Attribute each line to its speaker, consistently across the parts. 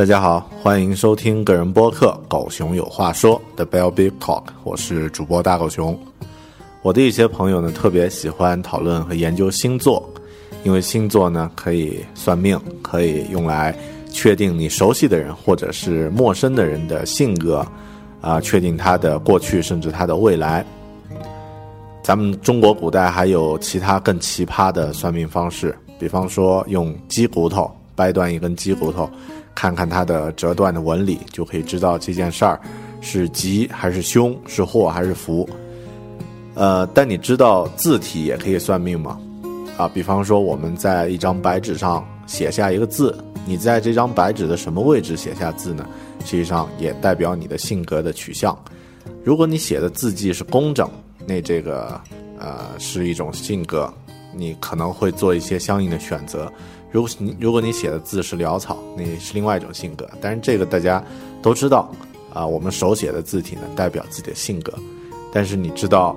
Speaker 1: 大家好，欢迎收听个人播客《狗熊有话说》的 Bell Big Talk，我是主播大狗熊。我的一些朋友呢，特别喜欢讨论和研究星座，因为星座呢可以算命，可以用来确定你熟悉的人或者是陌生的人的性格，啊，确定他的过去甚至他的未来。咱们中国古代还有其他更奇葩的算命方式，比方说用鸡骨头掰断一根鸡骨头。看看它的折断的纹理，就可以知道这件事儿是吉还是凶，是祸还是福。呃，但你知道字体也可以算命吗？啊，比方说我们在一张白纸上写下一个字，你在这张白纸的什么位置写下字呢？实际上也代表你的性格的取向。如果你写的字迹是工整，那这个呃是一种性格，你可能会做一些相应的选择。如果你如果你写的字是潦草，那是另外一种性格。但是这个大家都知道啊，我们手写的字体呢，代表自己的性格。但是你知道，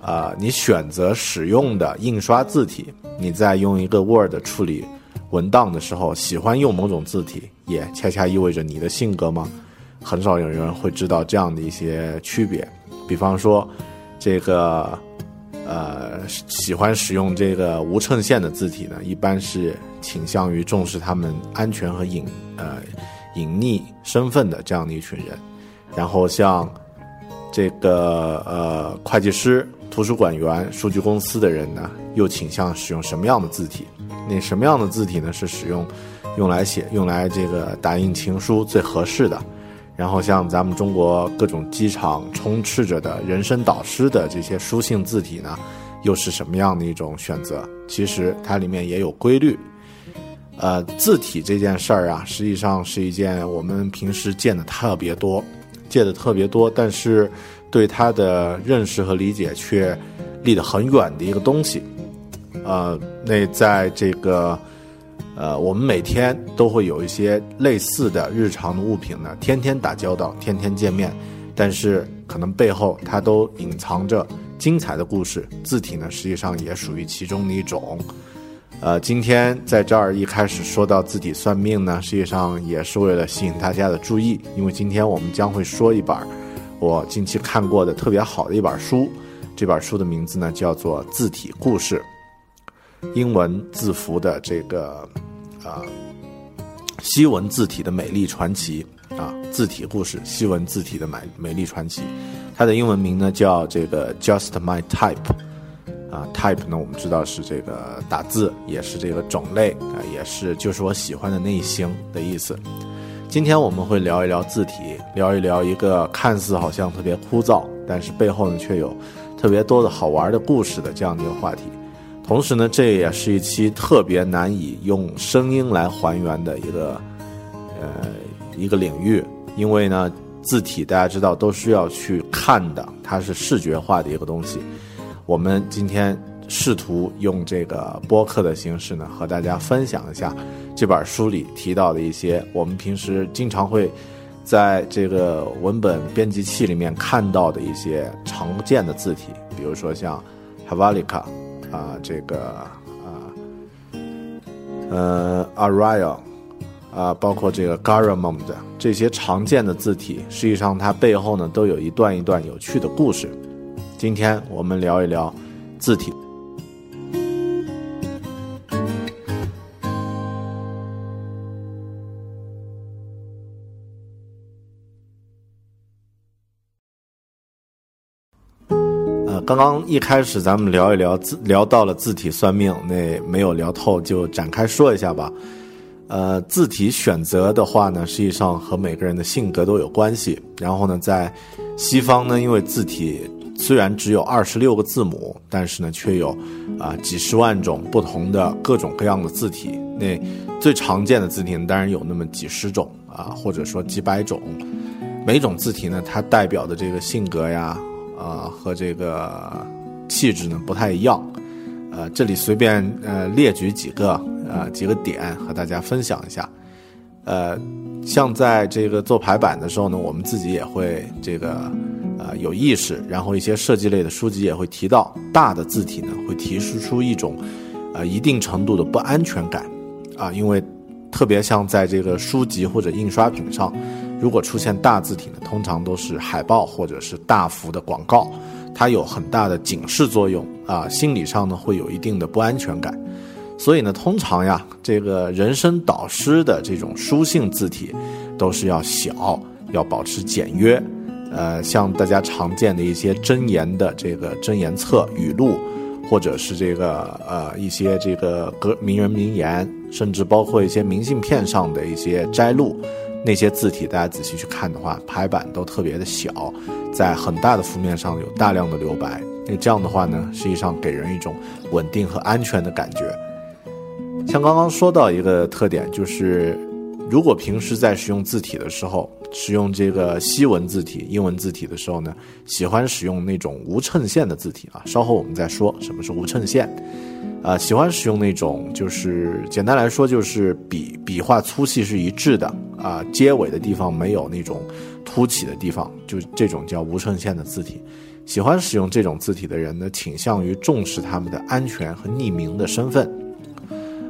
Speaker 1: 啊，你选择使用的印刷字体，你在用一个 Word 处理文档的时候，喜欢用某种字体，也恰恰意味着你的性格吗？很少有人会知道这样的一些区别。比方说，这个。呃，喜欢使用这个无衬线的字体呢，一般是倾向于重视他们安全和隐呃隐匿身份的这样的一群人。然后像这个呃会计师、图书馆员、数据公司的人呢，又倾向使用什么样的字体？那什么样的字体呢？是使用用来写、用来这个打印情书最合适的？然后像咱们中国各种机场充斥着的人生导师的这些书信字体呢，又是什么样的一种选择？其实它里面也有规律。呃，字体这件事儿啊，实际上是一件我们平时见的特别多，见的特别多，但是对它的认识和理解却离得很远的一个东西。呃，那在这个。呃，我们每天都会有一些类似的日常的物品呢，天天打交道，天天见面，但是可能背后它都隐藏着精彩的故事。字体呢，实际上也属于其中的一种。呃，今天在这儿一开始说到字体算命呢，实际上也是为了吸引大家的注意，因为今天我们将会说一本我近期看过的特别好的一本书，这本书的名字呢叫做《字体故事》。英文字符的这个，啊，西文字体的美丽传奇啊，字体故事，西文字体的美美丽传奇，它的英文名呢叫这个 Just My Type，啊，Type 呢我们知道是这个打字，也是这个种类啊，也是就是我喜欢的类型的意思。今天我们会聊一聊字体，聊一聊一个看似好像特别枯燥，但是背后呢却有特别多的好玩的故事的这样的一个话题。同时呢，这也是一期特别难以用声音来还原的一个，呃，一个领域。因为呢，字体大家知道都是要去看的，它是视觉化的一个东西。我们今天试图用这个播客的形式呢，和大家分享一下这本书里提到的一些我们平时经常会在这个文本编辑器里面看到的一些常见的字体，比如说像 Havalica 啊，这个啊，呃，Arial 啊，包括这个 Garamond 这些常见的字体，实际上它背后呢都有一段一段有趣的故事。今天我们聊一聊字体。刚刚一开始咱们聊一聊字，聊到了字体算命，那没有聊透，就展开说一下吧。呃，字体选择的话呢，实际上和每个人的性格都有关系。然后呢，在西方呢，因为字体虽然只有二十六个字母，但是呢，却有啊几十万种不同的各种各样的字体。那最常见的字体当然有那么几十种啊，或者说几百种。每种字体呢，它代表的这个性格呀。呃，和这个气质呢不太一样，呃，这里随便呃列举几个呃几个点和大家分享一下，呃，像在这个做排版的时候呢，我们自己也会这个呃有意识，然后一些设计类的书籍也会提到，大的字体呢会提示出一种呃一定程度的不安全感啊，因为特别像在这个书籍或者印刷品上。如果出现大字体呢，通常都是海报或者是大幅的广告，它有很大的警示作用啊，心理上呢会有一定的不安全感。所以呢，通常呀，这个人生导师的这种书信字体都是要小，要保持简约。呃，像大家常见的一些箴言的这个箴言册、语录，或者是这个呃一些这个格名人名言，甚至包括一些明信片上的一些摘录。那些字体，大家仔细去看的话，排版都特别的小，在很大的幅面上有大量的留白。那这样的话呢，实际上给人一种稳定和安全的感觉。像刚刚说到一个特点，就是如果平时在使用字体的时候，使用这个西文字体、英文字体的时候呢，喜欢使用那种无衬线的字体啊。稍后我们再说什么是无衬线。啊，喜欢使用那种，就是简单来说，就是笔笔画粗细是一致的啊，结尾的地方没有那种凸起的地方，就这种叫无衬线的字体。喜欢使用这种字体的人呢，倾向于重视他们的安全和匿名的身份。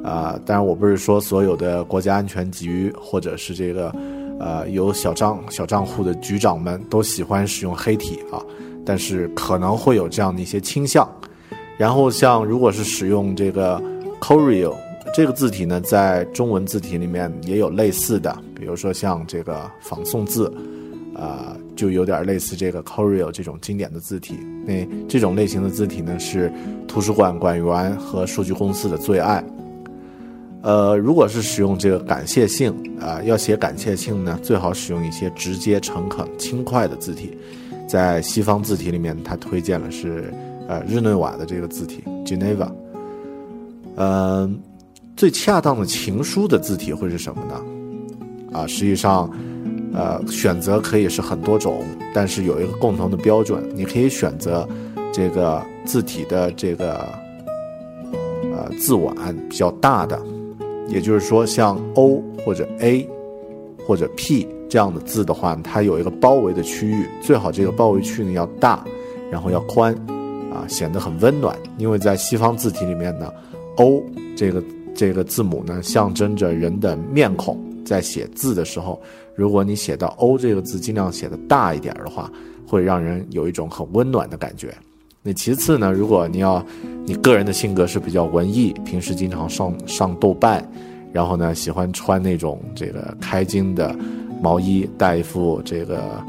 Speaker 1: 啊，当然我不是说所有的国家安全局或者是这个，呃，有小账小账户的局长们都喜欢使用黑体啊，但是可能会有这样的一些倾向。然后像如果是使用这个 Coreal 这个字体呢，在中文字体里面也有类似的，比如说像这个仿宋字，啊，就有点类似这个 Coreal 这种经典的字体。那这种类型的字体呢，是图书馆馆员和数据公司的最爱。呃，如果是使用这个感谢信啊，要写感谢信呢，最好使用一些直接、诚恳、轻快的字体。在西方字体里面，他推荐了是。呃，日内瓦的这个字体，Geneva，嗯，最恰当的情书的字体会是什么呢？啊，实际上，呃，选择可以是很多种，但是有一个共同的标准，你可以选择这个字体的这个呃字碗比较大的，也就是说，像 O 或者 A 或者 P 这样的字的话，它有一个包围的区域，最好这个包围区呢要大，然后要宽。啊，显得很温暖，因为在西方字体里面呢，O 这个这个字母呢，象征着人的面孔。在写字的时候，如果你写到 O 这个字，尽量写的大一点的话，会让人有一种很温暖的感觉。那其次呢，如果你要你个人的性格是比较文艺，平时经常上上豆瓣，然后呢喜欢穿那种这个开襟的毛衣，戴一副这个。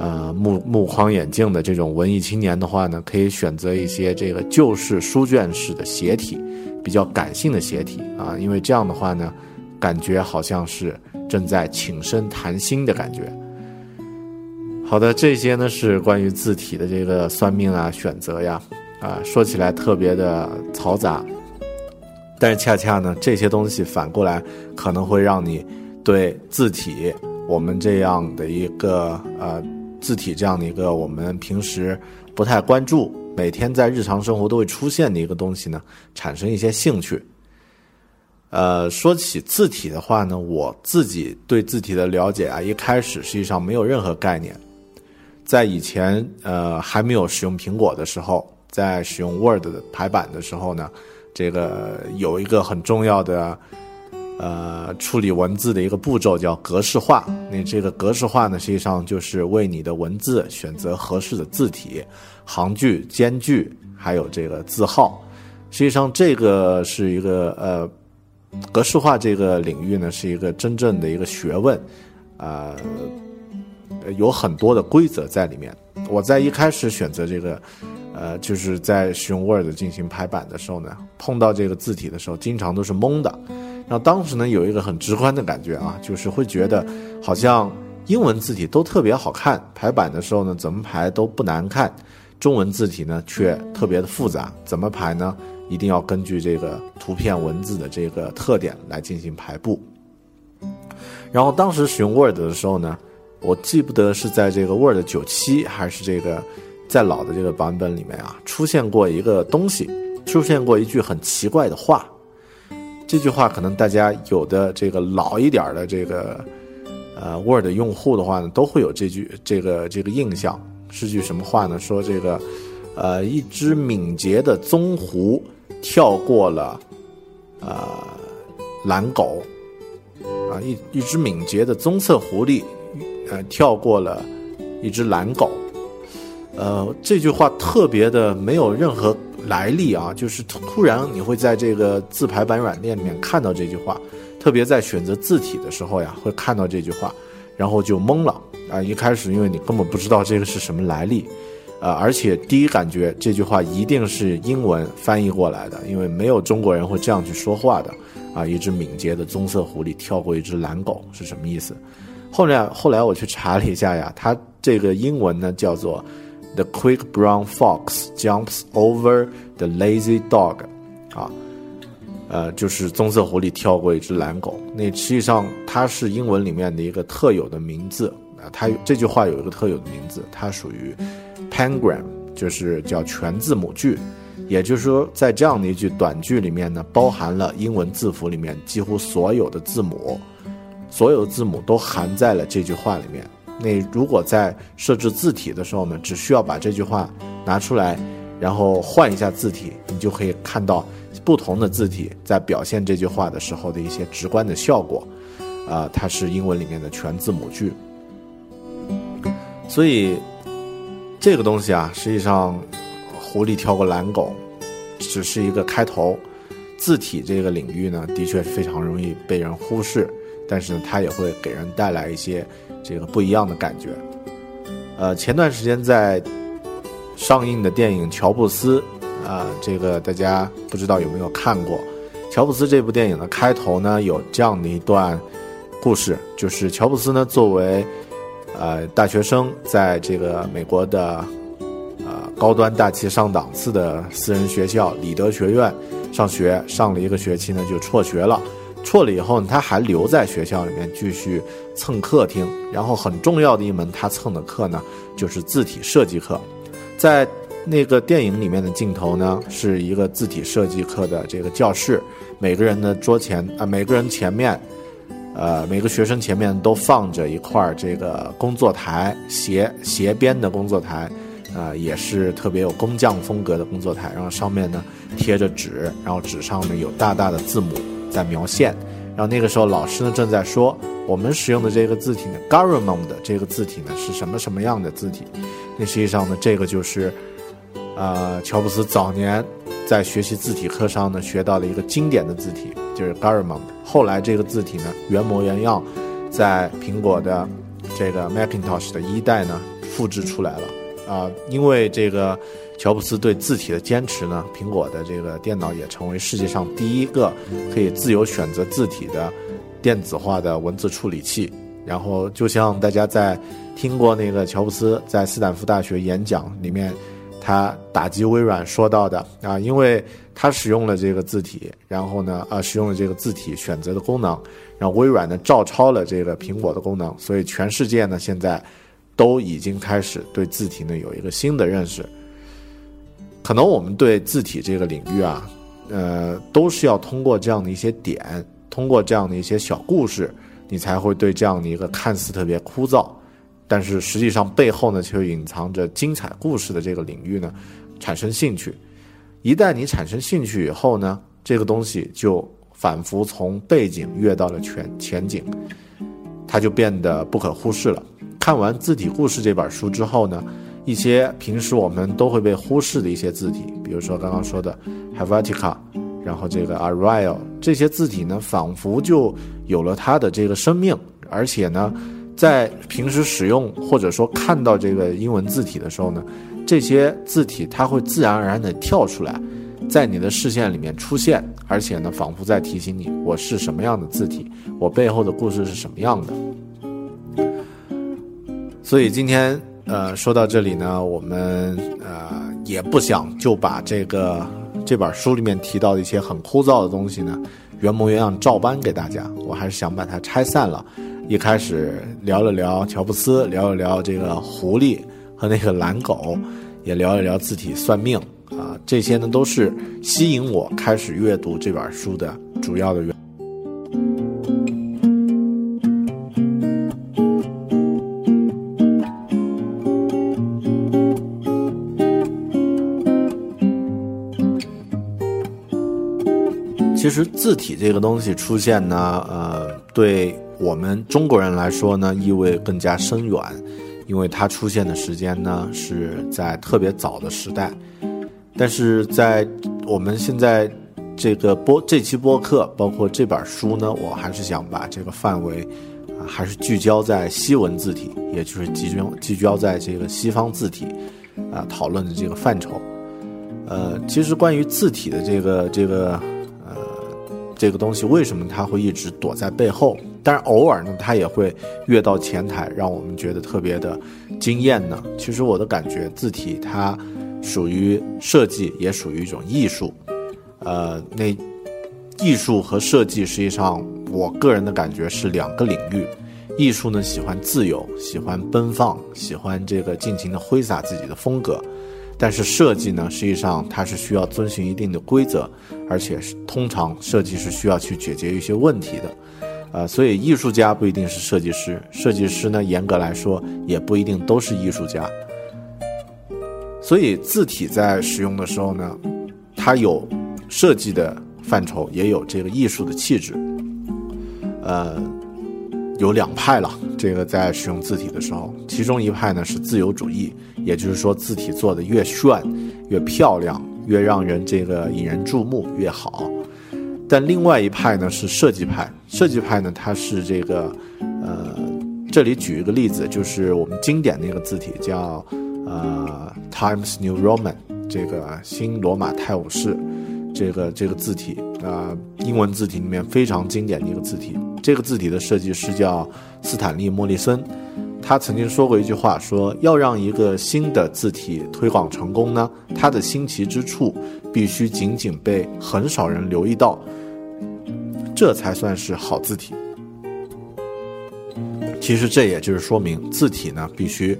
Speaker 1: 呃，目目框眼镜的这种文艺青年的话呢，可以选择一些这个旧式书卷式的斜体，比较感性的斜体啊，因为这样的话呢，感觉好像是正在请身谈心的感觉。好的，这些呢是关于字体的这个算命啊、选择呀，啊，说起来特别的嘈杂，但是恰恰呢，这些东西反过来可能会让你对字体我们这样的一个呃。字体这样的一个我们平时不太关注，每天在日常生活都会出现的一个东西呢，产生一些兴趣。呃，说起字体的话呢，我自己对字体的了解啊，一开始实际上没有任何概念。在以前，呃，还没有使用苹果的时候，在使用 Word 的排版的时候呢，这个有一个很重要的，呃，处理文字的一个步骤叫格式化。那这个格式化呢，实际上就是为你的文字选择合适的字体、行距、间距，还有这个字号。实际上，这个是一个呃。格式化这个领域呢，是一个真正的一个学问，啊，有很多的规则在里面。我在一开始选择这个，呃，就是在使用 Word 进行排版的时候呢，碰到这个字体的时候，经常都是懵的。然后当时呢，有一个很直观的感觉啊，就是会觉得好像英文字体都特别好看，排版的时候呢，怎么排都不难看，中文字体呢却特别的复杂，怎么排呢？一定要根据这个图片文字的这个特点来进行排布。然后当时使用 Word 的时候呢，我记不得是在这个 Word 九七还是这个在老的这个版本里面啊，出现过一个东西，出现过一句很奇怪的话。这句话可能大家有的这个老一点的这个呃 Word 用户的话呢，都会有这句这个这个印象。是句什么话呢？说这个呃一只敏捷的棕狐。跳过了，呃，蓝狗，啊，一一只敏捷的棕色狐狸，呃，跳过了一只蓝狗，呃，这句话特别的没有任何来历啊，就是突然你会在这个自排版软件里面看到这句话，特别在选择字体的时候呀，会看到这句话，然后就懵了啊，一开始因为你根本不知道这个是什么来历。呃，而且第一感觉这句话一定是英文翻译过来的，因为没有中国人会这样去说话的。啊，一只敏捷的棕色狐狸跳过一只蓝狗是什么意思？后来后来我去查了一下呀，它这个英文呢叫做 “The quick brown fox jumps over the lazy dog”，啊，呃，就是棕色狐狸跳过一只懒狗。那实际上它是英文里面的一个特有的名字啊，它这句话有一个特有的名字，它属于。Pangram 就是叫全字母句，也就是说，在这样的一句短句里面呢，包含了英文字符里面几乎所有的字母，所有字母都含在了这句话里面。那如果在设置字体的时候呢，只需要把这句话拿出来，然后换一下字体，你就可以看到不同的字体在表现这句话的时候的一些直观的效果。啊，它是英文里面的全字母句，所以。这个东西啊，实际上，狐狸跳过蓝狗，只是一个开头。字体这个领域呢，的确是非常容易被人忽视，但是呢，它也会给人带来一些这个不一样的感觉。呃，前段时间在上映的电影《乔布斯》，啊，这个大家不知道有没有看过？《乔布斯》这部电影的开头呢，有这样的一段故事，就是乔布斯呢作为。呃，大学生在这个美国的呃高端大气上档次的私人学校里德学院上学，上了一个学期呢就辍学了。辍了以后呢，他还留在学校里面继续蹭课听。然后很重要的一门他蹭的课呢，就是字体设计课。在那个电影里面的镜头呢，是一个字体设计课的这个教室，每个人的桌前啊，每个人前面。呃，每个学生前面都放着一块这个工作台，斜斜边的工作台，啊，也是特别有工匠风格的工作台。然后上面呢贴着纸，然后纸上呢有大大的字母在描线。然后那个时候老师呢正在说，我们使用的这个字体呢，Garamond 的这个字体呢是什么什么样的字体？那实际上呢，这个就是，呃，乔布斯早年在学习字体课上呢学到了一个经典的字体。就是 Garamond，后来这个字体呢原模原样，在苹果的这个 Macintosh 的一代呢复制出来了啊。因为这个乔布斯对字体的坚持呢，苹果的这个电脑也成为世界上第一个可以自由选择字体的电子化的文字处理器。然后就像大家在听过那个乔布斯在斯坦福大学演讲里面。他打击微软说到的啊，因为他使用了这个字体，然后呢，啊，使用了这个字体选择的功能，然后微软呢照抄了这个苹果的功能，所以全世界呢现在都已经开始对字体呢有一个新的认识。可能我们对字体这个领域啊，呃，都是要通过这样的一些点，通过这样的一些小故事，你才会对这样的一个看似特别枯燥，但是实际上背后呢却隐藏着精彩故事的这个领域呢，产生兴趣。一旦你产生兴趣以后呢，这个东西就仿佛从背景跃到了全前景，它就变得不可忽视了。看完字体故事这本书之后呢，一些平时我们都会被忽视的一些字体，比如说刚刚说的 Helvetica，然后这个 Arial 这些字体呢，仿佛就有了它的这个生命，而且呢，在平时使用或者说看到这个英文字体的时候呢，这些字体它会自然而然的跳出来，在你的视线里面出现，而且呢，仿佛在提醒你，我是什么样的字体，我背后的故事是什么样的。所以今天，呃，说到这里呢，我们呃也不想就把这个这本书里面提到的一些很枯燥的东西呢，原模原样照搬给大家。我还是想把它拆散了。一开始聊了聊乔布斯，聊了聊这个狐狸和那个蓝狗，也聊了聊字体算命啊，这些呢都是吸引我开始阅读这本书的主要的原。其实字体这个东西出现呢，呃，对我们中国人来说呢，意味更加深远，因为它出现的时间呢是在特别早的时代。但是在我们现在这个播这期播客，包括这本书呢，我还是想把这个范围啊，还是聚焦在西文字体，也就是集中聚焦在这个西方字体啊讨论的这个范畴。呃，其实关于字体的这个这个。这个东西为什么它会一直躲在背后？但是偶尔呢，它也会跃到前台，让我们觉得特别的惊艳呢。其实我的感觉，字体它属于设计，也属于一种艺术。呃，那艺术和设计实际上，我个人的感觉是两个领域。艺术呢，喜欢自由，喜欢奔放，喜欢这个尽情的挥洒自己的风格。但是设计呢，实际上它是需要遵循一定的规则，而且是通常设计是需要去解决一些问题的，呃，所以艺术家不一定是设计师，设计师呢，严格来说也不一定都是艺术家。所以字体在使用的时候呢，它有设计的范畴，也有这个艺术的气质，呃。有两派了，这个在使用字体的时候，其中一派呢是自由主义，也就是说字体做的越炫、越漂亮、越让人这个引人注目越好。但另外一派呢是设计派，设计派呢它是这个，呃，这里举一个例子，就是我们经典的一个字体叫呃 Times New Roman，这个新罗马泰晤士。这个这个字体啊，英文字体里面非常经典的一个字体。这个字体的设计师叫斯坦利·莫利森，他曾经说过一句话，说要让一个新的字体推广成功呢，它的新奇之处必须仅仅被很少人留意到，这才算是好字体。其实这也就是说明字体呢，必须，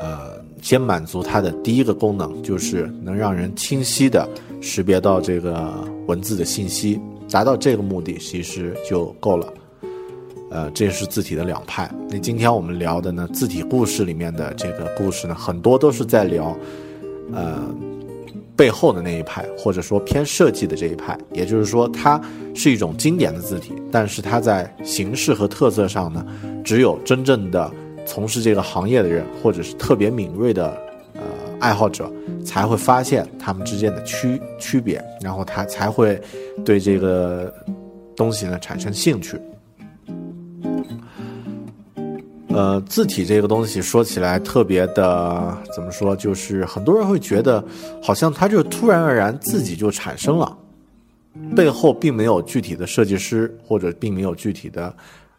Speaker 1: 呃。先满足它的第一个功能，就是能让人清晰的识别到这个文字的信息，达到这个目的其实就够了。呃，这是字体的两派。那今天我们聊的呢，字体故事里面的这个故事呢，很多都是在聊，呃，背后的那一派，或者说偏设计的这一派。也就是说，它是一种经典的字体，但是它在形式和特色上呢，只有真正的。从事这个行业的人，或者是特别敏锐的爱好者，才会发现他们之间的区区别，然后他才会对这个东西呢产生兴趣。呃，字体这个东西说起来特别的怎么说，就是很多人会觉得好像它就突然而然自己就产生了，背后并没有具体的设计师，或者并没有具体的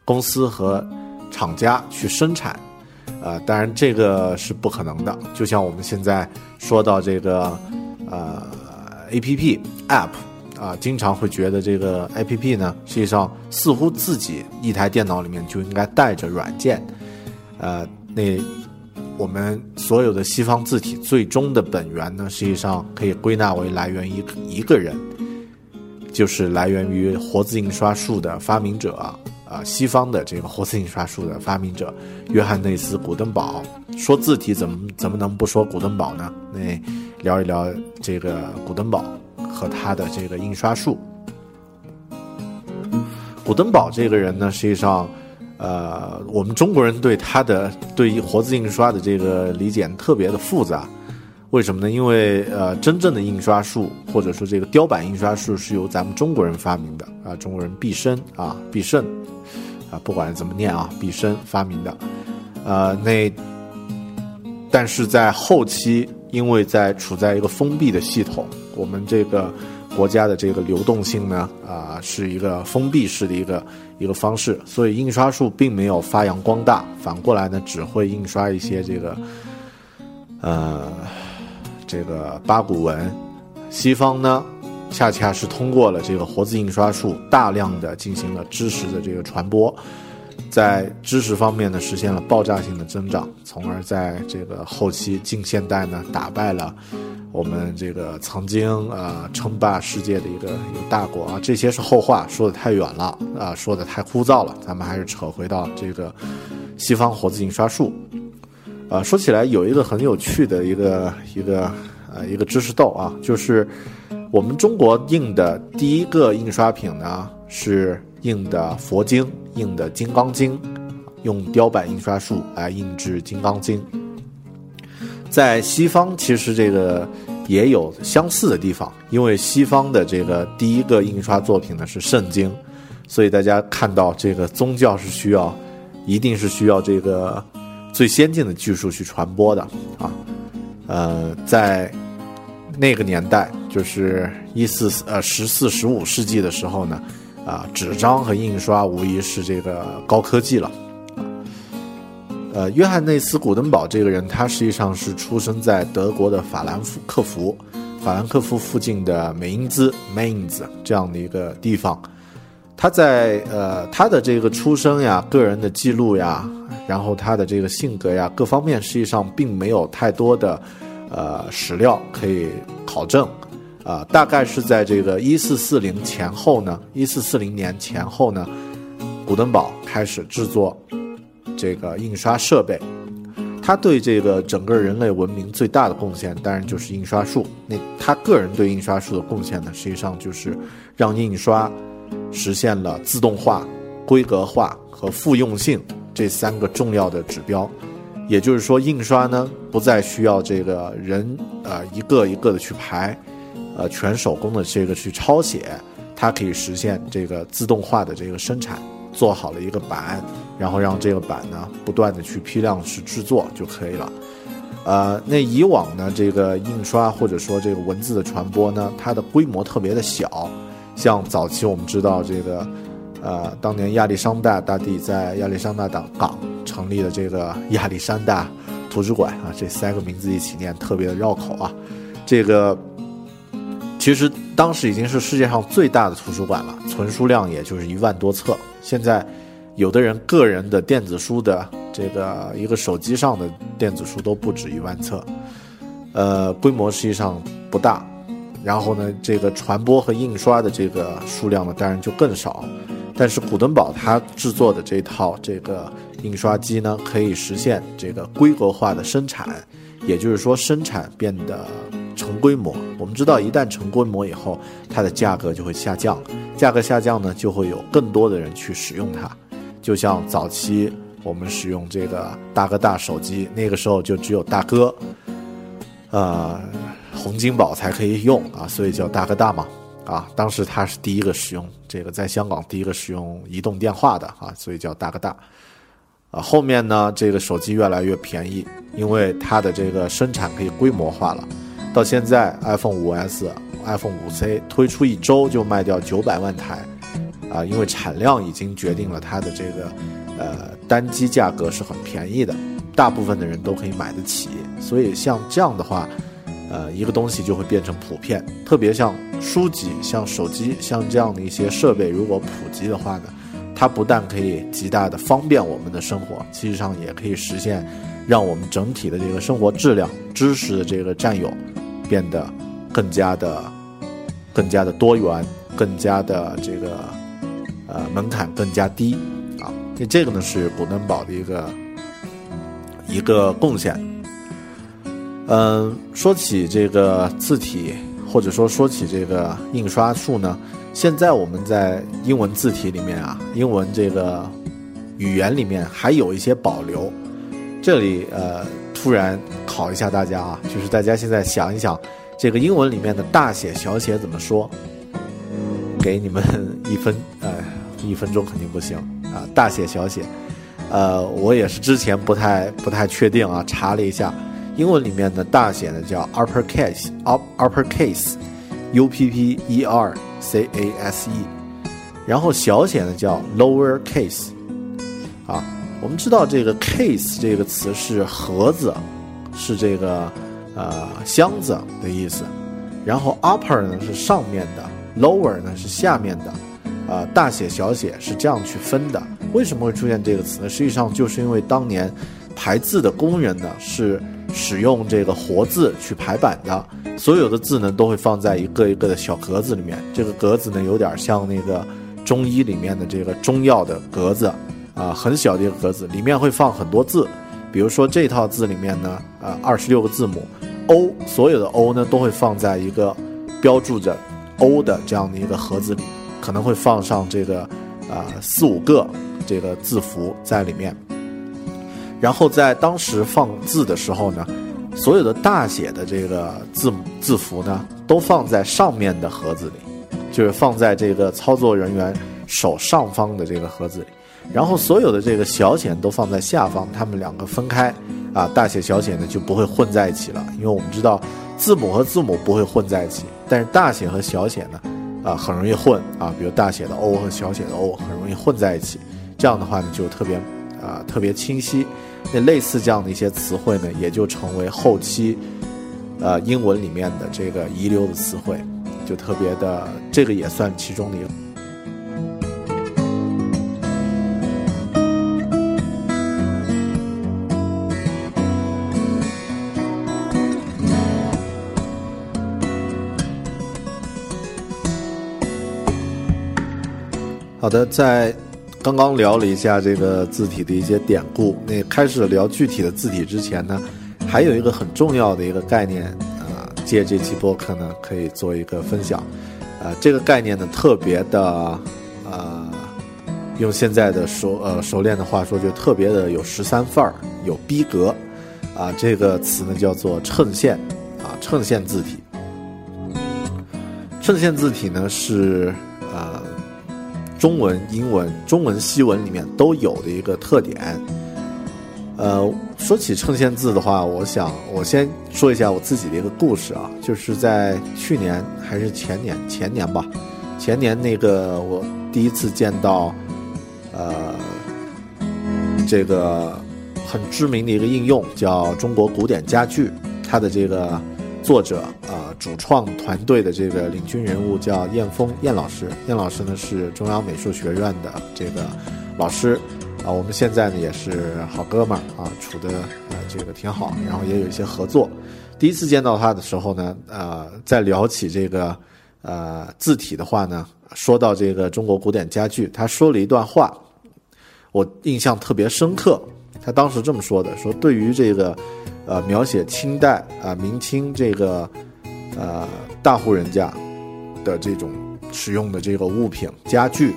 Speaker 1: 公司和。厂家去生产，呃，当然这个是不可能的。就像我们现在说到这个，呃，A P P App 啊，经常会觉得这个 A P P 呢，实际上似乎自己一台电脑里面就应该带着软件。呃，那我们所有的西方字体最终的本源呢，实际上可以归纳为来源于一个人，就是来源于活字印刷术的发明者啊，西方的这个活字印刷术的发明者约翰内斯·古登堡。说字体怎么怎么能不说古登堡呢？那聊一聊这个古登堡和他的这个印刷术。古登堡这个人呢，实际上，呃，我们中国人对他的对于活字印刷的这个理解特别的复杂。为什么呢？因为呃，真正的印刷术或者说这个雕版印刷术是由咱们中国人发明的啊，中国人毕生啊，毕胜啊，不管怎么念啊，毕生发明的。呃，那但是在后期，因为在处在一个封闭的系统，我们这个国家的这个流动性呢啊，是一个封闭式的一个一个方式，所以印刷术并没有发扬光大，反过来呢，只会印刷一些这个呃。这个八股文，西方呢，恰恰是通过了这个活字印刷术，大量的进行了知识的这个传播，在知识方面呢，实现了爆炸性的增长，从而在这个后期近现代呢，打败了我们这个曾经啊称霸世界的一个一个大国啊。这些是后话，说的太远了啊，说的太枯燥了，咱们还是扯回到这个西方活字印刷术。啊，说起来有一个很有趣的一个一个呃一个知识豆啊，就是我们中国印的第一个印刷品呢是印的佛经，印的《金刚经》，用雕版印刷术来印制《金刚经》。在西方其实这个也有相似的地方，因为西方的这个第一个印刷作品呢是圣经，所以大家看到这个宗教是需要，一定是需要这个。最先进的技术去传播的啊，呃，在那个年代，就是一四呃十四十五世纪的时候呢，啊，纸张和印刷无疑是这个高科技了。呃，约翰内斯·古登堡这个人，他实际上是出生在德国的法兰克福，法兰克福附近的美因兹 （Mainz） 这样的一个地方。他在呃他的这个出生呀、个人的记录呀，然后他的这个性格呀，各方面实际上并没有太多的呃史料可以考证，啊，大概是在这个一四四零前后呢，一四四零年前后呢，古登堡开始制作这个印刷设备，他对这个整个人类文明最大的贡献，当然就是印刷术。那他个人对印刷术的贡献呢，实际上就是让印刷。实现了自动化、规格化和复用性这三个重要的指标，也就是说，印刷呢不再需要这个人呃一个一个的去排，呃全手工的这个去抄写，它可以实现这个自动化的这个生产，做好了一个版，然后让这个版呢不断的去批量去制作就可以了。呃，那以往呢这个印刷或者说这个文字的传播呢，它的规模特别的小。像早期我们知道这个，呃，当年亚历山大大帝在亚历山大港港成立的这个亚历山大图书馆啊，这三个名字一起念特别的绕口啊。这个其实当时已经是世界上最大的图书馆了，存书量也就是一万多册。现在有的人个人的电子书的这个一个手机上的电子书都不止一万册，呃，规模实际上不大。然后呢，这个传播和印刷的这个数量呢，当然就更少。但是古登堡他制作的这套这个印刷机呢，可以实现这个规格化的生产，也就是说生产变得成规模。我们知道，一旦成规模以后，它的价格就会下降，价格下降呢，就会有更多的人去使用它。就像早期我们使用这个大哥大手机，那个时候就只有大哥，呃。洪金宝才可以用啊，所以叫大哥大嘛，啊，当时他是第一个使用这个，在香港第一个使用移动电话的啊，所以叫大哥大，啊，后面呢，这个手机越来越便宜，因为它的这个生产可以规模化了，到现在 iPhone 5S、iPhone 5C 推出一周就卖掉九百万台，啊，因为产量已经决定了它的这个呃单机价格是很便宜的，大部分的人都可以买得起，所以像这样的话。呃，一个东西就会变成普遍，特别像书籍、像手机、像这样的一些设备，如果普及的话呢，它不但可以极大的方便我们的生活，其实上也可以实现，让我们整体的这个生活质量、知识的这个占有，变得更加的、更加的多元、更加的这个呃门槛更加低啊。那这个呢是古登堡的一个一个贡献。嗯，说起这个字体，或者说说起这个印刷术呢，现在我们在英文字体里面啊，英文这个语言里面还有一些保留。这里呃，突然考一下大家啊，就是大家现在想一想，这个英文里面的大写小写怎么说？给你们一分，呃，一分钟肯定不行啊，大写小写，呃，我也是之前不太不太确定啊，查了一下。英文里面的大写呢叫 upper case，upper case，U P P E R C A S E，然后小写呢叫 lower case，啊，我们知道这个 case 这个词是盒子，是这个呃箱子的意思，然后 upper 呢是上面的，lower 呢是下面的，呃，大写小写是这样去分的。为什么会出现这个词呢？实际上就是因为当年排字的工人呢是。使用这个活字去排版的，所有的字呢都会放在一个一个的小格子里面。这个格子呢有点像那个中医里面的这个中药的格子，啊，很小的一个格子，里面会放很多字。比如说这套字里面呢，呃，二十六个字母，O，所有的 O 呢都会放在一个标注着 O 的这样的一个盒子里，可能会放上这个啊四五个这个字符在里面。然后在当时放字的时候呢，所有的大写的这个字母字符呢，都放在上面的盒子里，就是放在这个操作人员手上方的这个盒子里。然后所有的这个小写都放在下方，它们两个分开，啊，大写小写呢就不会混在一起了。因为我们知道字母和字母不会混在一起，但是大写和小写呢，啊，很容易混啊。比如大写的 O 和小写的 O 很容易混在一起，这样的话呢就特别啊特别清晰。那类似这样的一些词汇呢，也就成为后期，呃，英文里面的这个遗留的词汇，就特别的，这个也算其中的一个。好的，在。刚刚聊了一下这个字体的一些典故，那开始聊具体的字体之前呢，还有一个很重要的一个概念，啊，借这期播客呢可以做一个分享，啊，这个概念呢特别的，呃，用现在的熟呃熟练的话说，就特别的有十三范儿，有逼格，啊，这个词呢叫做衬线，啊，衬线字体，衬线字体呢是。中文、英文、中文西文里面都有的一个特点。呃，说起衬线字的话，我想我先说一下我自己的一个故事啊，就是在去年还是前年，前年吧，前年那个我第一次见到，呃，这个很知名的一个应用叫中国古典家具，它的这个。作者啊，主创团队的这个领军人物叫燕峰燕老师。燕老师呢是中央美术学院的这个老师啊，我们现在呢也是好哥们儿啊，处的呃这个挺好，然后也有一些合作。第一次见到他的时候呢，呃，在聊起这个呃字体的话呢，说到这个中国古典家具，他说了一段话，我印象特别深刻。他当时这么说的：说对于这个。呃，描写清代啊、明清这个呃大户人家的这种使用的这个物品家具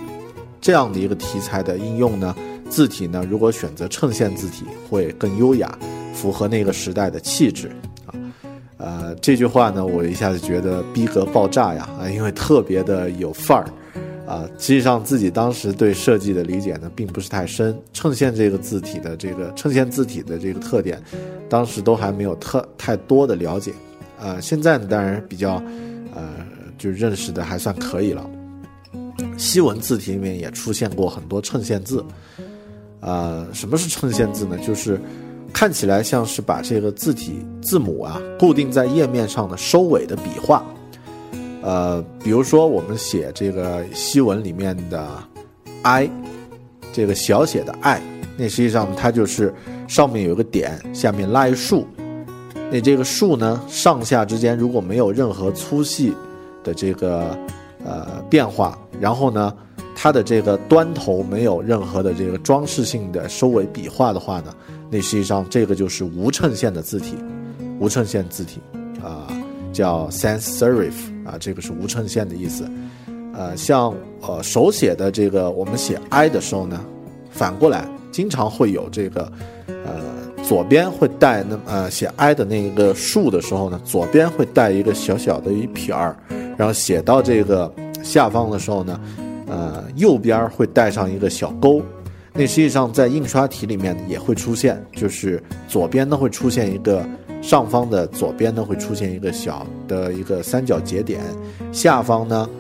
Speaker 1: 这样的一个题材的应用呢，字体呢，如果选择衬线字体会更优雅，符合那个时代的气质啊。呃，这句话呢，我一下子觉得逼格爆炸呀啊，因为特别的有范儿。啊，实际上自己当时对设计的理解呢，并不是太深。衬线这个字体的这个衬线字体的这个特点，当时都还没有特太多的了解。呃，现在呢，当然比较，呃，就认识的还算可以了。西文字体里面也出现过很多衬线字。呃，什么是衬线字呢？就是看起来像是把这个字体字母啊固定在页面上的收尾的笔画。呃，比如说我们写这个西文里面的 “i”，这个小写的 “i”，那实际上它就是上面有个点，下面拉一竖。那这个竖呢，上下之间如果没有任何粗细的这个呃变化，然后呢，它的这个端头没有任何的这个装饰性的收尾笔画的话呢，那实际上这个就是无衬线的字体，无衬线字体啊，叫 sans serif 啊，这个是无衬线的意思。呃，像呃手写的这个我们写 i 的时候呢，反过来经常会有这个呃左边会带那呃写 i 的那个竖的时候呢，左边会带一个小小的一撇儿。然后写到这个下方的时候呢，呃，右边会带上一个小勾，那实际上在印刷体里面也会出现，就是左边呢会出现一个上方的左边呢会出现一个小的一个三角节点，下方呢，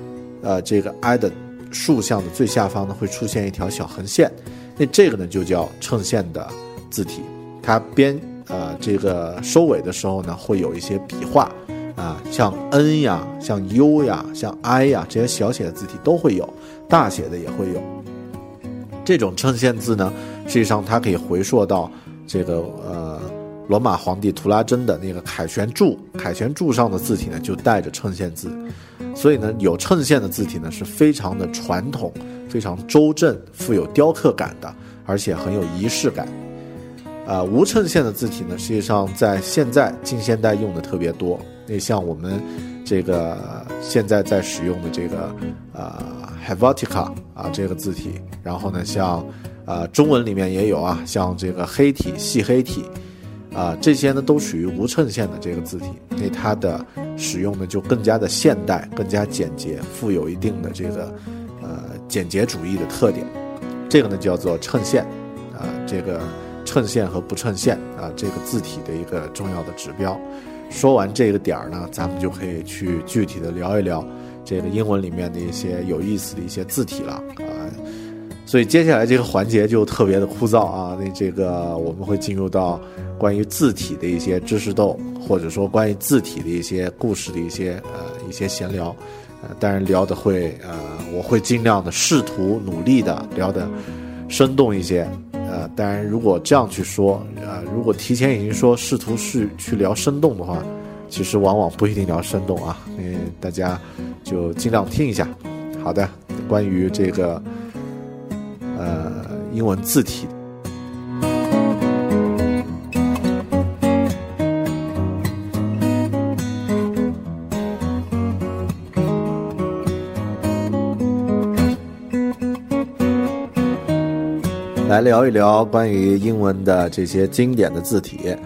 Speaker 1: 呃，这个 i 的竖向的最下方呢会出现一条小横线，那这个呢就叫衬线的字体，它边呃这个收尾的时候呢会有一些笔画。啊，像 N 呀，像 U 呀，像 I 呀，这些小写的字体都会有，大写的也会有。这种衬线字呢，实际上它可以回溯到这个呃罗马皇帝图拉真的那个凯旋柱，凯旋柱上的字体呢就带着衬线字，所以呢有衬线的字体呢是非常的传统、非常周正、富有雕刻感的，而且很有仪式感。啊，无衬线的字体呢，实际上在现在近现代用的特别多。那像我们这个现在在使用的这个呃 Helvetica 啊这个字体，然后呢像呃中文里面也有啊，像这个黑体、细黑体啊这些呢都属于无衬线的这个字体，那它的使用呢就更加的现代、更加简洁，富有一定的这个呃简洁主义的特点。这个呢叫做衬线啊，这个衬线和不衬线啊这个字体的一个重要的指标。说完这个点儿呢，咱们就可以去具体的聊一聊这个英文里面的一些有意思的一些字体了啊。所以接下来这个环节就特别的枯燥啊。那这个我们会进入到关于字体的一些知识斗，或者说关于字体的一些故事的一些呃一些闲聊，呃，当然聊的会呃，我会尽量的试图努力的聊的生动一些。当然，如果这样去说，呃，如果提前已经说试图去去聊生动的话，其实往往不一定聊生动啊。嗯，大家就尽量听一下。好的，关于这个呃英文字体。来聊一聊关于英文的这些经典的字体。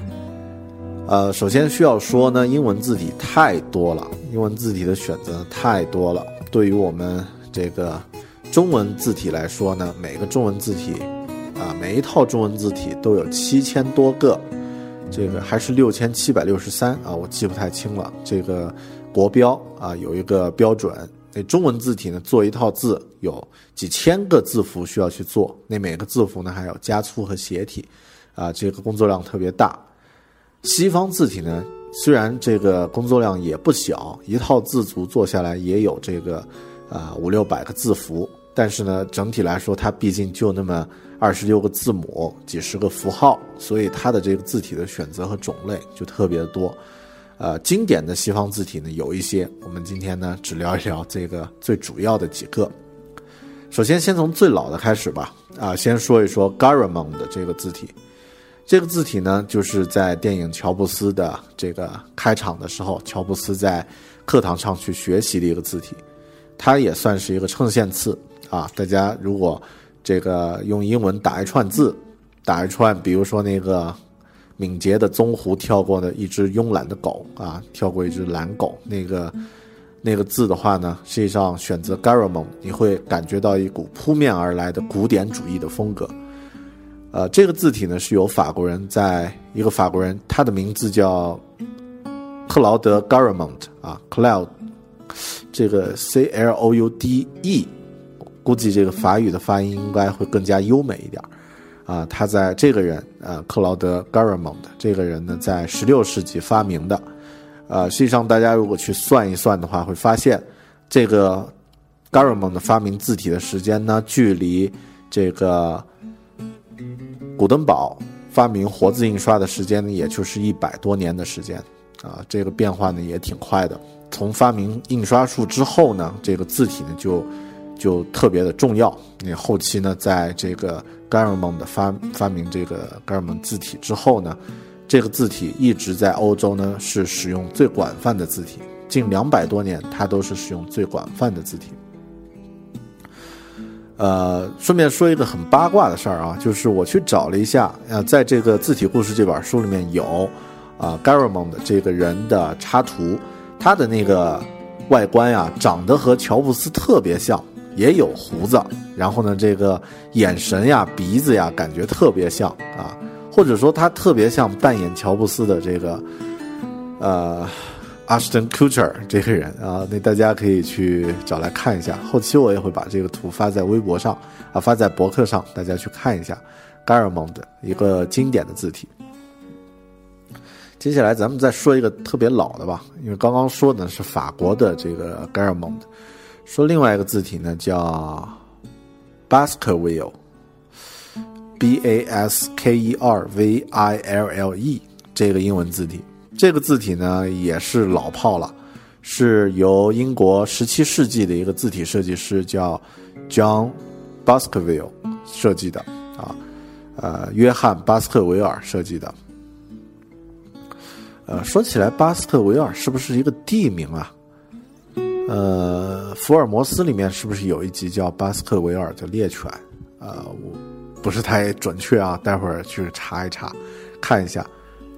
Speaker 1: 呃，首先需要说呢，英文字体太多了，英文字体的选择太多了。对于我们这个中文字体来说呢，每个中文字体啊，每一套中文字体都有七千多个，这个还是六千七百六十三啊，我记不太清了。这个国标啊，有一个标准。那中文字体呢，做一套字有几千个字符需要去做，那每个字符呢还有加粗和斜体，啊，这个工作量特别大。西方字体呢，虽然这个工作量也不小，一套字组做下来也有这个啊五六百个字符，但是呢，整体来说它毕竟就那么二十六个字母、几十个符号，所以它的这个字体的选择和种类就特别多。呃，经典的西方字体呢有一些，我们今天呢只聊一聊这个最主要的几个。首先，先从最老的开始吧。啊，先说一说 Garamond 的这个字体。这个字体呢，就是在电影《乔布斯》的这个开场的时候，乔布斯在课堂上去学习的一个字体。它也算是一个衬线字啊。大家如果这个用英文打一串字，打一串，比如说那个。敏捷的棕狐跳过的一只慵懒的狗啊，跳过一只懒狗。那个那个字的话呢，实际上选择 Garamond，你会感觉到一股扑面而来的古典主义的风格。呃，这个字体呢是由法国人在一个法国人，他的名字叫克劳德 Garamond 啊，Cloud，这个 C L O U D E，估计这个法语的发音应该会更加优美一点。啊，他在这个人，呃，克劳德· Garamond 这个人呢，在十六世纪发明的，呃，实际上大家如果去算一算的话，会发现，这个 Garamon 的发明字体的时间呢，距离这个古登堡发明活字印刷的时间呢，也就是一百多年的时间，啊，这个变化呢也挺快的。从发明印刷术之后呢，这个字体呢就就特别的重要。你后期呢，在这个 Garamond 发发明这个 Garamon 字体之后呢，这个字体一直在欧洲呢是使用最广泛的字体，近两百多年它都是使用最广泛的字体。呃，顺便说一个很八卦的事儿啊，就是我去找了一下，呃，在这个字体故事这本书里面有，啊，Garamond 这个人的插图，他的那个外观呀，长得和乔布斯特别像，也有胡子，然后呢，这个眼神呀、鼻子呀，感觉特别像啊，或者说他特别像扮演乔布斯的这个，呃。Ashton Kutcher 这个人啊，那大家可以去找来看一下。后期我也会把这个图发在微博上啊，发在博客上，大家去看一下 Garamond 一个经典的字体。接下来咱们再说一个特别老的吧，因为刚刚说的是法国的这个 Garamond，说另外一个字体呢叫 Baskerville Baskerville 这个英文字体。这个字体呢也是老炮了，是由英国十七世纪的一个字体设计师叫 John Baskerville 设计的啊，呃，约翰巴斯克维尔设计的。呃，说起来，巴斯克维尔是不是一个地名啊？呃，福尔摩斯里面是不是有一集叫巴斯克维尔的猎犬？呃，我不是太准确啊，待会儿去查一查，看一下。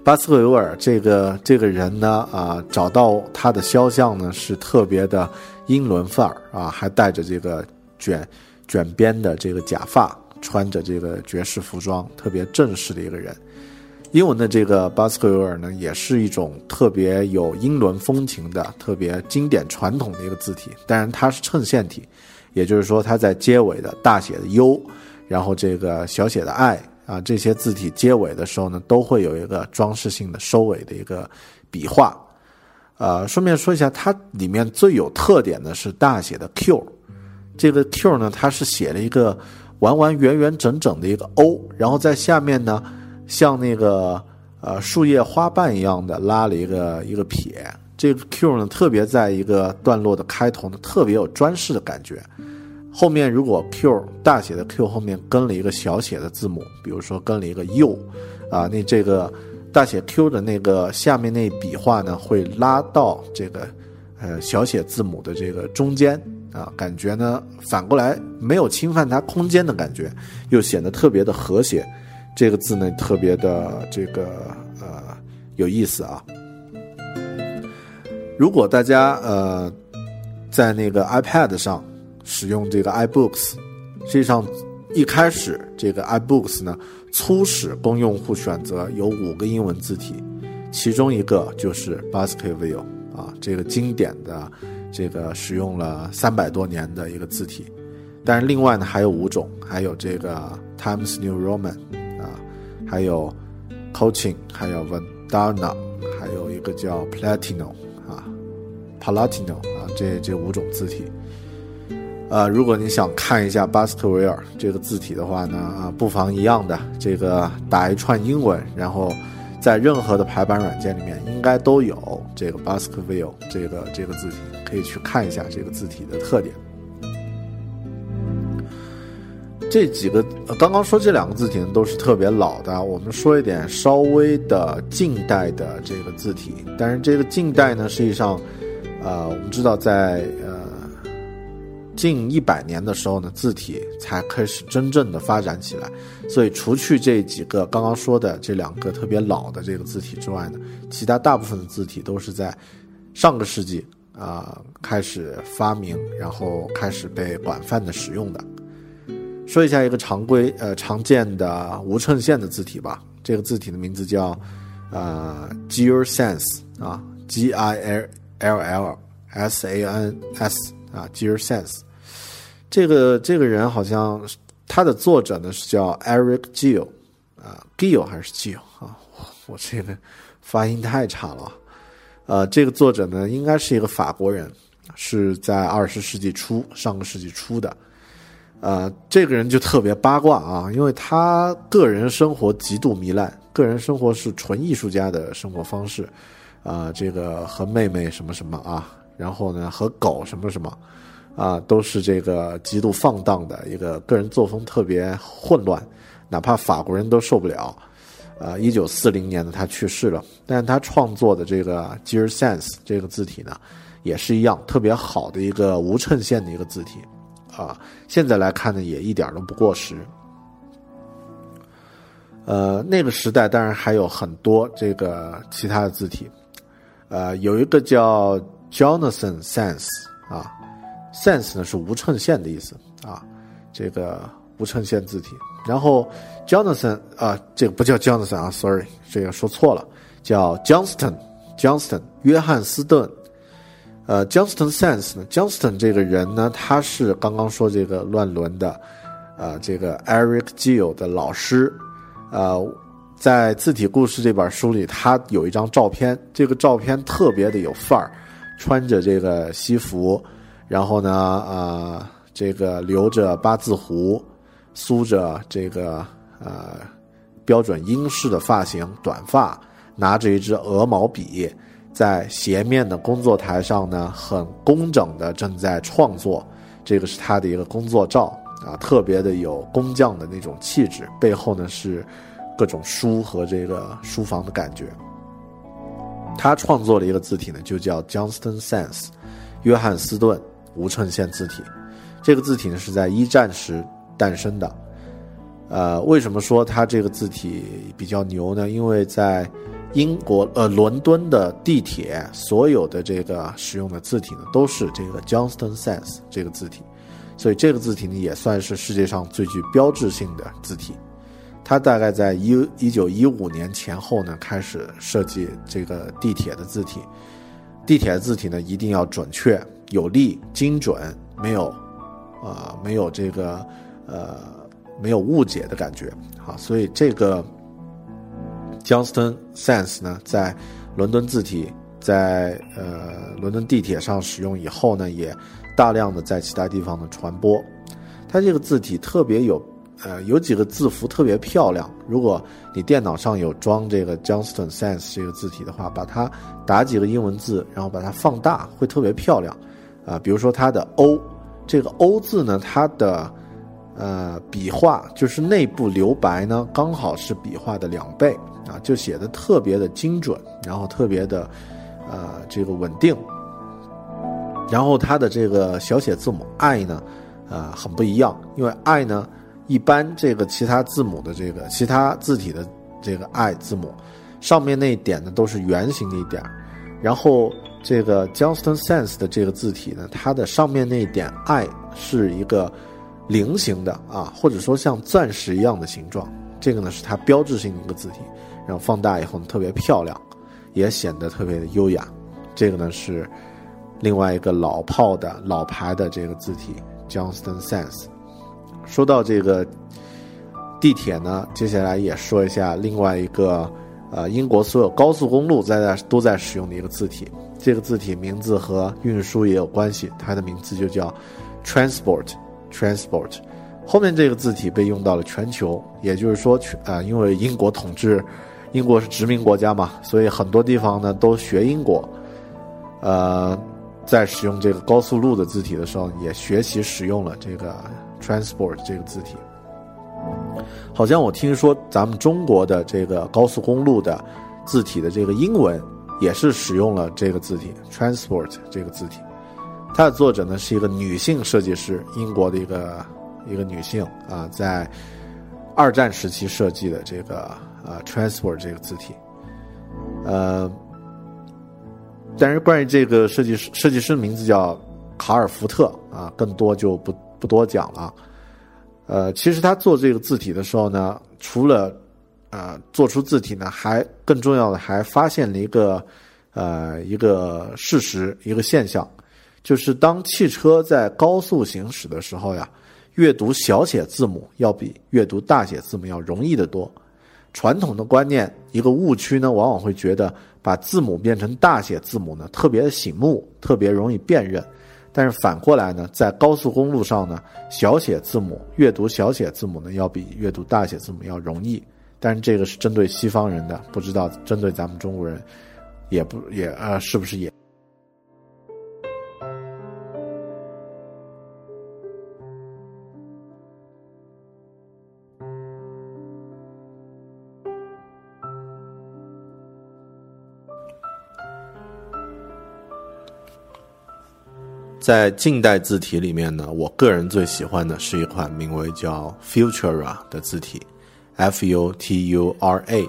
Speaker 1: 巴斯克维尔这个这个人呢，啊，找到他的肖像呢，是特别的英伦范儿啊，还戴着这个卷卷边的这个假发，穿着这个爵士服装，特别正式的一个人。英文的这个巴斯克维尔呢，也是一种特别有英伦风情的、特别经典传统的一个字体。当然，它是衬线体，也就是说，它在结尾的大写的 U，然后这个小写的 I。啊，这些字体结尾的时候呢，都会有一个装饰性的收尾的一个笔画。呃，顺便说一下，它里面最有特点的是大写的 Q。这个 Q 呢，它是写了一个完完圆圆整整的一个 O，然后在下面呢，像那个呃树叶花瓣一样的拉了一个一个撇。这个 Q 呢，特别在一个段落的开头呢，特别有装饰的感觉。后面如果 Q 大写的 Q 后面跟了一个小写的字母，比如说跟了一个 U，啊，那这个大写 Q 的那个下面那笔画呢，会拉到这个呃小写字母的这个中间啊，感觉呢反过来没有侵犯它空间的感觉，又显得特别的和谐，这个字呢特别的这个呃有意思啊。如果大家呃在那个 iPad 上。使用这个 iBooks，实际上一开始这个 iBooks 呢，初始供用户选择有五个英文字体，其中一个就是 Baskerville 啊，这个经典的这个使用了三百多年的一个字体。但是另外呢还有五种，还有这个 Times New Roman 啊，还有 Coaching，还有 Vandana，还有一个叫 Platino 啊，Palatino 啊，这这五种字体。呃，如果你想看一下巴斯克维尔这个字体的话呢，啊，不妨一样的这个打一串英文，然后在任何的排版软件里面应该都有这个巴斯克维尔这个这个字体，可以去看一下这个字体的特点。这几个刚刚说这两个字体呢都是特别老的，我们说一点稍微的近代的这个字体，但是这个近代呢，实际上，呃，我们知道在呃。近一百年的时候呢，字体才开始真正的发展起来。所以，除去这几个刚刚说的这两个特别老的这个字体之外呢，其他大部分的字体都是在上个世纪啊开始发明，然后开始被广泛的使用的。说一下一个常规呃常见的无衬线的字体吧，这个字体的名字叫呃 Gill Sans 啊，G I L L L S A N S 啊，Gill Sans。这个这个人好像他的作者呢是叫 Eric Gill 啊，Gill 还是 Gill 啊？我我这个发音太差了。呃，这个作者呢应该是一个法国人，是在二十世纪初、上个世纪初的。呃，这个人就特别八卦啊，因为他个人生活极度糜烂，个人生活是纯艺术家的生活方式啊，这个和妹妹什么什么啊，然后呢和狗什么什么，啊，都是这个极度放荡的一个个人作风特别混乱，哪怕法国人都受不了。呃，一九四零年呢，他去世了，但他创作的这个 Gear Sans 这个字体呢，也是一样特别好的一个无衬线的一个字体，啊，现在来看呢，也一点都不过时。呃，那个时代当然还有很多这个其他的字体，呃，有一个叫 Jonathan Sans 啊 Sense 呢是无衬线的意思啊，这个无衬线字体。然后，Jonathan 啊，这个不叫 Jonathan 啊，sorry，这个说错了，叫 Johnston，Johnston，约翰斯顿。呃，Johnston Sense 呢，Johnston 这个人呢，他是刚刚说这个乱伦的，呃，这个 Eric Gill 的老师。呃，在字体故事这本书里，他有一张照片，这个照片特别的有范儿，穿着这个西服，然后呢，呃，这个留着八字胡。梳着这个呃标准英式的发型，短发，拿着一支鹅毛笔，在斜面的工作台上呢，很工整的正在创作。这个是他的一个工作照啊，特别的有工匠的那种气质。背后呢是各种书和这个书房的感觉。他创作的一个字体呢，就叫 Johnston Sans，约翰斯顿无衬线字体。这个字体呢是在一战时。诞生的，呃，为什么说它这个字体比较牛呢？因为在英国呃伦敦的地铁，所有的这个使用的字体呢都是这个 Johnston Sans 这个字体，所以这个字体呢也算是世界上最具标志性的字体。它大概在一一九一五年前后呢开始设计这个地铁的字体，地铁的字体呢一定要准确、有力、精准，没有，呃，没有这个。呃，没有误解的感觉，好，所以这个 Johnston Sense 呢，在伦敦字体在呃伦敦地铁上使用以后呢，也大量的在其他地方的传播。它这个字体特别有，呃，有几个字符特别漂亮。如果你电脑上有装这个 Johnston Sense 这个字体的话，把它打几个英文字，然后把它放大，会特别漂亮。啊，比如说它的 O，这个 O 字呢，它的呃，笔画就是内部留白呢，刚好是笔画的两倍啊，就写的特别的精准，然后特别的，呃，这个稳定。然后它的这个小写字母 i 呢，呃，很不一样，因为 i 呢，一般这个其他字母的这个其他字体的这个 i 字母，上面那一点呢都是圆形的一点，然后这个 Johnston Sans 的这个字体呢，它的上面那一点 i 是一个。菱形的啊，或者说像钻石一样的形状，这个呢是它标志性的一个字体，然后放大以后呢特别漂亮，也显得特别的优雅。这个呢是另外一个老炮的老牌的这个字体，Johnston Sans。说到这个地铁呢，接下来也说一下另外一个呃英国所有高速公路在在都在使用的一个字体，这个字体名字和运输也有关系，它的名字就叫 Transport。Transport，后面这个字体被用到了全球，也就是说，全啊，因为英国统治，英国是殖民国家嘛，所以很多地方呢都学英国，呃，在使用这个高速路的字体的时候，也学习使用了这个 Transport 这个字体。好像我听说咱们中国的这个高速公路的字体的这个英文也是使用了这个字体 Transport 这个字体。它的作者呢是一个女性设计师，英国的一个一个女性啊，在二战时期设计的这个呃 transport 这个字体，呃，但是关于这个设计师设计师的名字叫卡尔福特啊，更多就不不多讲了。呃，其实他做这个字体的时候呢，除了呃做出字体呢，还更重要的还发现了一个呃一个事实一个现象。就是当汽车在高速行驶的时候呀，阅读小写字母要比阅读大写字母要容易得多。传统的观念，一个误区呢，往往会觉得把字母变成大写字母呢，特别的醒目，特别容易辨认。但是反过来呢，在高速公路上呢，小写字母阅读小写字母呢，要比阅读大写字母要容易。但是这个是针对西方人的，不知道针对咱们中国人也不也，啊，是不是也在近代字体里面呢？我个人最喜欢的是一款名为叫 Futura 的字体。，F U T U R A。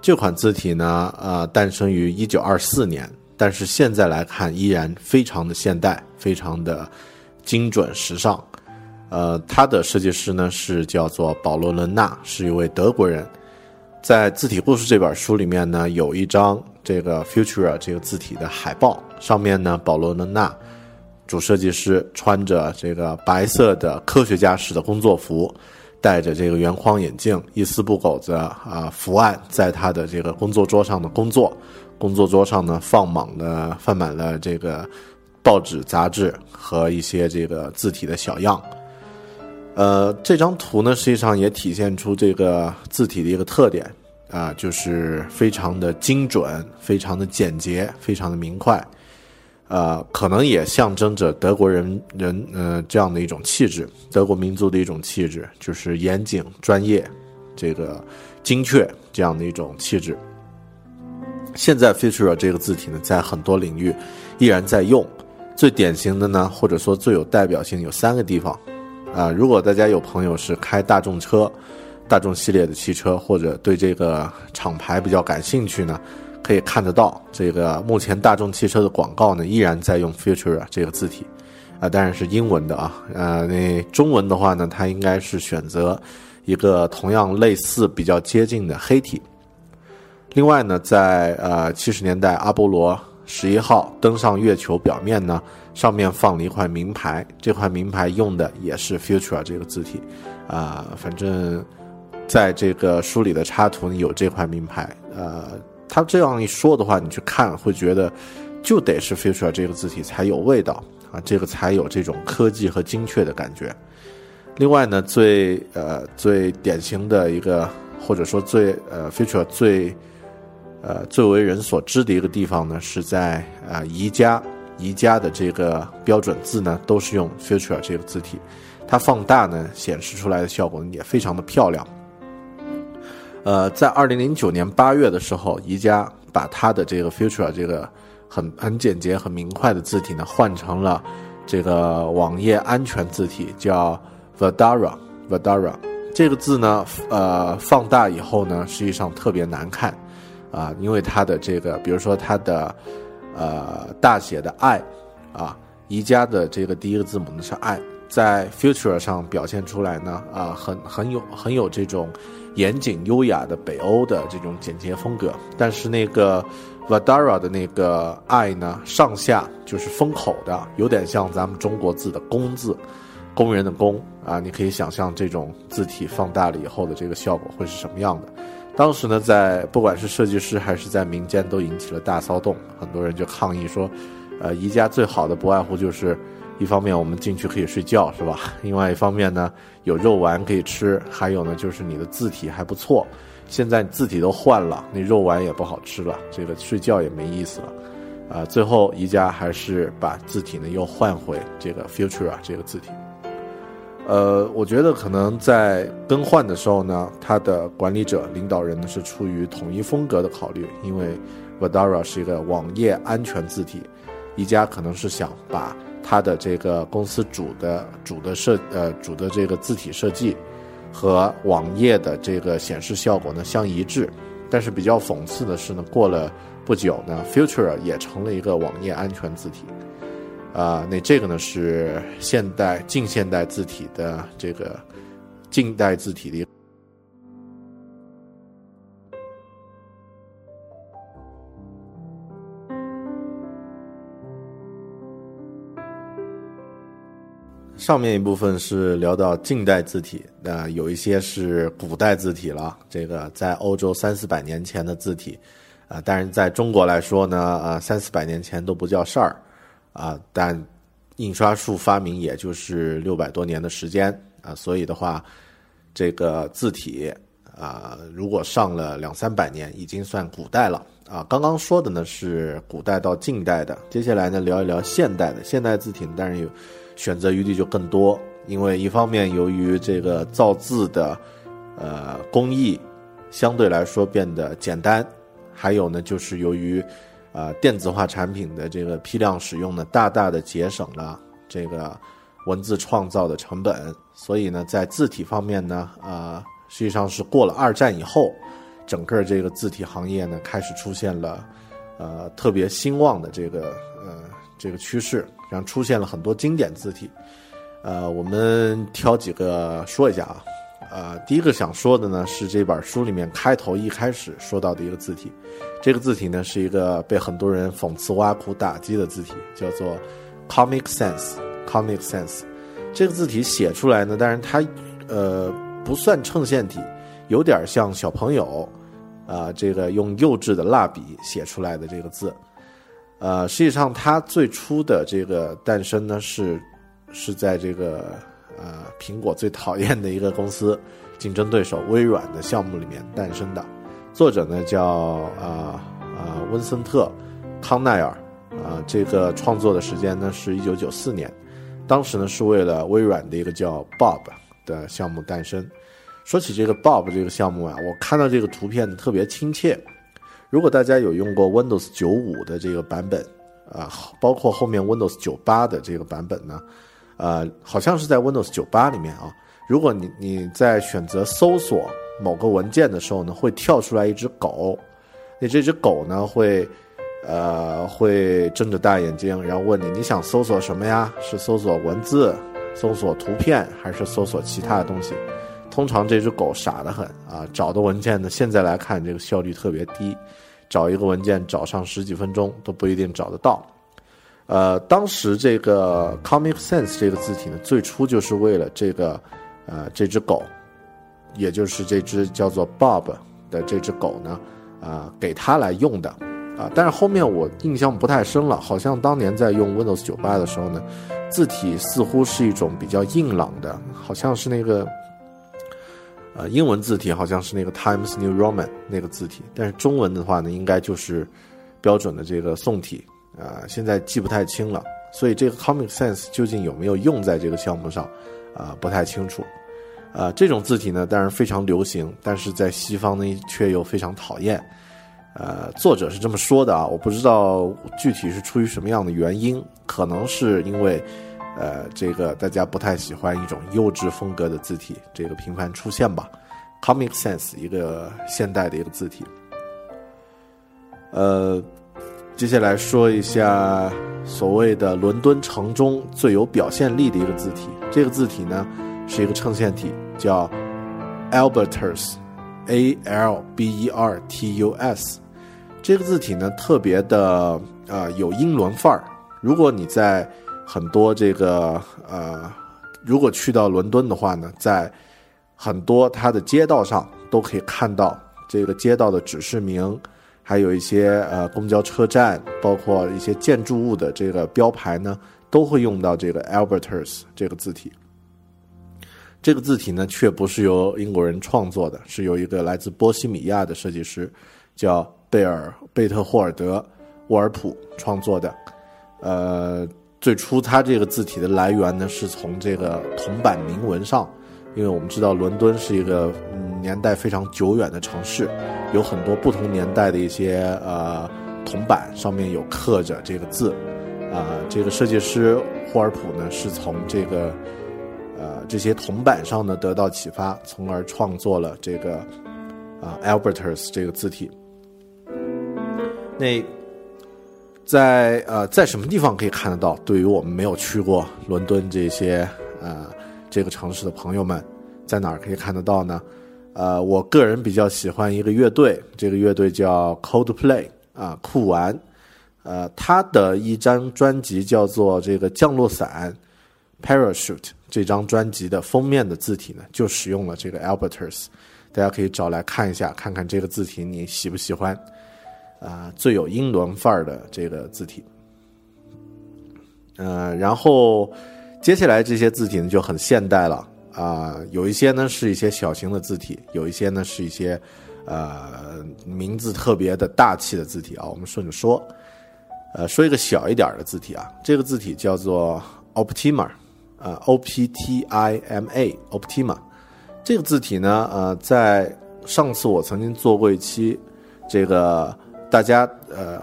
Speaker 1: 这款字体呢，呃，诞生于一九二四年，但是现在来看依然非常的现代，非常的精准时尚。呃，它的设计师呢是叫做保罗·伦纳，是一位德国人。在字体故事这本书里面呢，有一张这个 Futura 这个字体的海报，上面呢，保罗·伦纳。主设计师穿着这个白色的科学家式的工作服，戴着这个圆框眼镜，一丝不苟的啊伏案在他的这个工作桌上的工作。工作桌上呢放满了放满了这个报纸、杂志和一些这个字体的小样。呃，这张图呢实际上也体现出这个字体的一个特点啊，就是非常的精准、非常的简洁、非常的明快。呃，可能也象征着德国人人呃这样的一种气质，德国民族的一种气质，就是严谨、专业，这个精确这样的一种气质。现在 Futura 这个字体呢，在很多领域依然在用。最典型的呢，或者说最有代表性有三个地方。啊，如果大家有朋友是开大众车、大众系列的汽车，或者对这个厂牌比较感兴趣呢？可以看得到，这个目前大众汽车的广告呢，依然在用 Futura 这个字体，啊，当然是英文的啊，呃，那中文的话呢，它应该是选择一个同样类似、比较接近的黑体。另外呢，在呃七十年代，阿波罗十一号登上月球表面呢，上面放了一块名牌，这块名牌用的也是 Futura 这个字体，啊，反正在这个书里的插图有这块名牌，呃。他这样一说的话，你去看会觉得，就得是 Futura 这个字体才有味道啊，这个才有这种科技和精确的感觉。另外呢，最呃最典型的一个，或者说最呃 Futura 最呃最为人所知的一个地方呢，是在啊宜家，宜家的这个标准字呢，都是用 Futura 这个字体，它放大呢显示出来的效果也非常的漂亮。呃，在二零零九年八月的时候，宜家把它的这个 Futura 这个很很简洁、很明快的字体呢，换成了这个网页安全字体，叫 Vadara。Vadara 这个字呢，呃，放大以后呢，实际上特别难看啊，因为它的这个，比如说它的呃大写的 I 啊，宜家的这个第一个字母呢是 I，在 future 上表现出来呢，啊，很很有很有这种。严谨优雅的北欧的这种简洁风格，但是那个 Vadara 的那个 I 呢，上下就是封口的，有点像咱们中国字的“工”字，工人的“工”啊，你可以想象这种字体放大了以后的这个效果会是什么样的。当时呢，在不管是设计师还是在民间都引起了大骚动，很多人就抗议说，呃，宜家最好的不外乎就是。一方面我们进去可以睡觉，是吧？另外一方面呢，有肉丸可以吃，还有呢就是你的字体还不错。现在字体都换了，那肉丸也不好吃了，这个睡觉也没意思了。啊，最后宜家还是把字体呢又换回这个 Futura 这个字体。呃，我觉得可能在更换的时候呢，它的管理者、领导人呢是出于统一风格的考虑，因为 Vadara 是一个网页安全字体，宜家可能是想把。它的这个公司主的主的设呃主的这个字体设计和网页的这个显示效果呢相一致，但是比较讽刺的是呢，过了不久呢，Future 也成了一个网页安全字体，啊，那这个呢是现代近现代字体的这个近代字体的。上面一部分是聊到近代字体，那有一些是古代字体了。这个在欧洲三四百年前的字体，啊，但是在中国来说呢，啊，三四百年前都不叫事儿，啊，但印刷术发明也就是六百多年的时间，啊，所以的话，这个字体，啊，如果上了两三百年，已经算古代了，啊，刚刚说的呢是古代到近代的，接下来呢聊一聊现代的，现代字体当然有。选择余地就更多，因为一方面由于这个造字的，呃工艺相对来说变得简单，还有呢就是由于，啊电子化产品的这个批量使用呢，大大的节省了这个文字创造的成本。所以呢，在字体方面呢，啊，实际上是过了二战以后，整个这个字体行业呢，开始出现了呃特别兴旺的这个呃这个趋势，然后出现了很多经典字体。呃，我们挑几个说一下啊。呃，第一个想说的呢是这本书里面开头一开始说到的一个字体，这个字体呢是一个被很多人讽刺挖苦打击的字体，叫做 Comic Sans。Comic Sans 这个字体写出来呢，但是它呃不算衬线体，有点像小朋友啊这个用幼稚的蜡笔写出来的这个字。呃，实际上它最初的这个诞生呢是是在这个。呃，苹果最讨厌的一个公司，竞争对手微软的项目里面诞生的。作者呢叫啊啊温森特康奈尔啊，这个创作的时间呢是一九九四年，当时呢是为了微软的一个叫 Bob 的项目诞生。说起这个 Bob 这个项目啊，我看到这个图片特别亲切。如果大家有用过 Windows 九五的这个版本啊，包括后面 Windows 九八的这个版本呢。呃，好像是在 Windows 九八里面啊。如果你你在选择搜索某个文件的时候呢，会跳出来一只狗，那这只狗呢会，呃，会睁着大眼睛，然后问你你想搜索什么呀？是搜索文字、搜索图片，还是搜索其他的东西？通常这只狗傻得很啊，找的文件呢，现在来看这个效率特别低，找一个文件找上十几分钟都不一定找得到。呃，当时这个 Comic Sans 这个字体呢，最初就是为了这个，呃，这只狗，也就是这只叫做 Bob 的这只狗呢，啊，给它来用的，啊，但是后面我印象不太深了，好像当年在用 Windows 九八的时候呢，字体似乎是一种比较硬朗的，好像是那个，呃，英文字体好像是那个 Times New Roman 那个字体，但是中文的话呢，应该就是标准的这个宋体。啊，现在记不太清了，所以这个 Comic Sans 究竟有没有用在这个项目上，啊，不太清楚。啊，这种字体呢，当然非常流行，但是在西方呢却又非常讨厌。呃，作者是这么说的啊，我不知道具体是出于什么样的原因，可能是因为，呃，这个大家不太喜欢一种幼稚风格的字体，这个频繁出现吧。Comic Sans 一个现代的一个字体，呃。接下来说一下所谓的伦敦城中最有表现力的一个字体。这个字体呢是一个衬线体，叫 Albertus，A L B E R T U S。这个字体呢特别的呃有英伦范儿。如果你在很多这个呃，如果去到伦敦的话呢，在很多它的街道上都可以看到这个街道的指示名。还有一些呃公交车站，包括一些建筑物的这个标牌呢，都会用到这个 Albertus 这个字体。这个字体呢，却不是由英国人创作的，是由一个来自波西米亚的设计师，叫贝尔贝特霍尔德沃尔普创作的。呃，最初它这个字体的来源呢，是从这个铜板铭文上。因为我们知道伦敦是一个年代非常久远的城市，有很多不同年代的一些呃铜板上面有刻着这个字，啊，这个设计师霍尔普呢是从这个呃这些铜板上呢得到启发，从而创作了这个啊 Albertus 这个字体。那在呃在什么地方可以看得到？对于我们没有去过伦敦这些呃。这个城市的朋友们，在哪儿可以看得到呢？呃，我个人比较喜欢一个乐队，这个乐队叫 Coldplay 啊，酷玩。呃，他的一张专辑叫做这个降落伞 Parachute，这张专辑的封面的字体呢，就使用了这个 Albertus。大家可以找来看一下，看看这个字体你喜不喜欢？啊，最有英伦范儿的这个字体。呃，然后。接下来这些字体呢就很现代了啊，有一些呢是一些小型的字体，有一些呢是一些，呃，名字特别的大气的字体啊。我们顺着说，呃，说一个小一点的字体啊，这个字体叫做 Optima，呃，O P T I M A，Optima。这个字体呢，呃，在上次我曾经做过一期，这个大家呃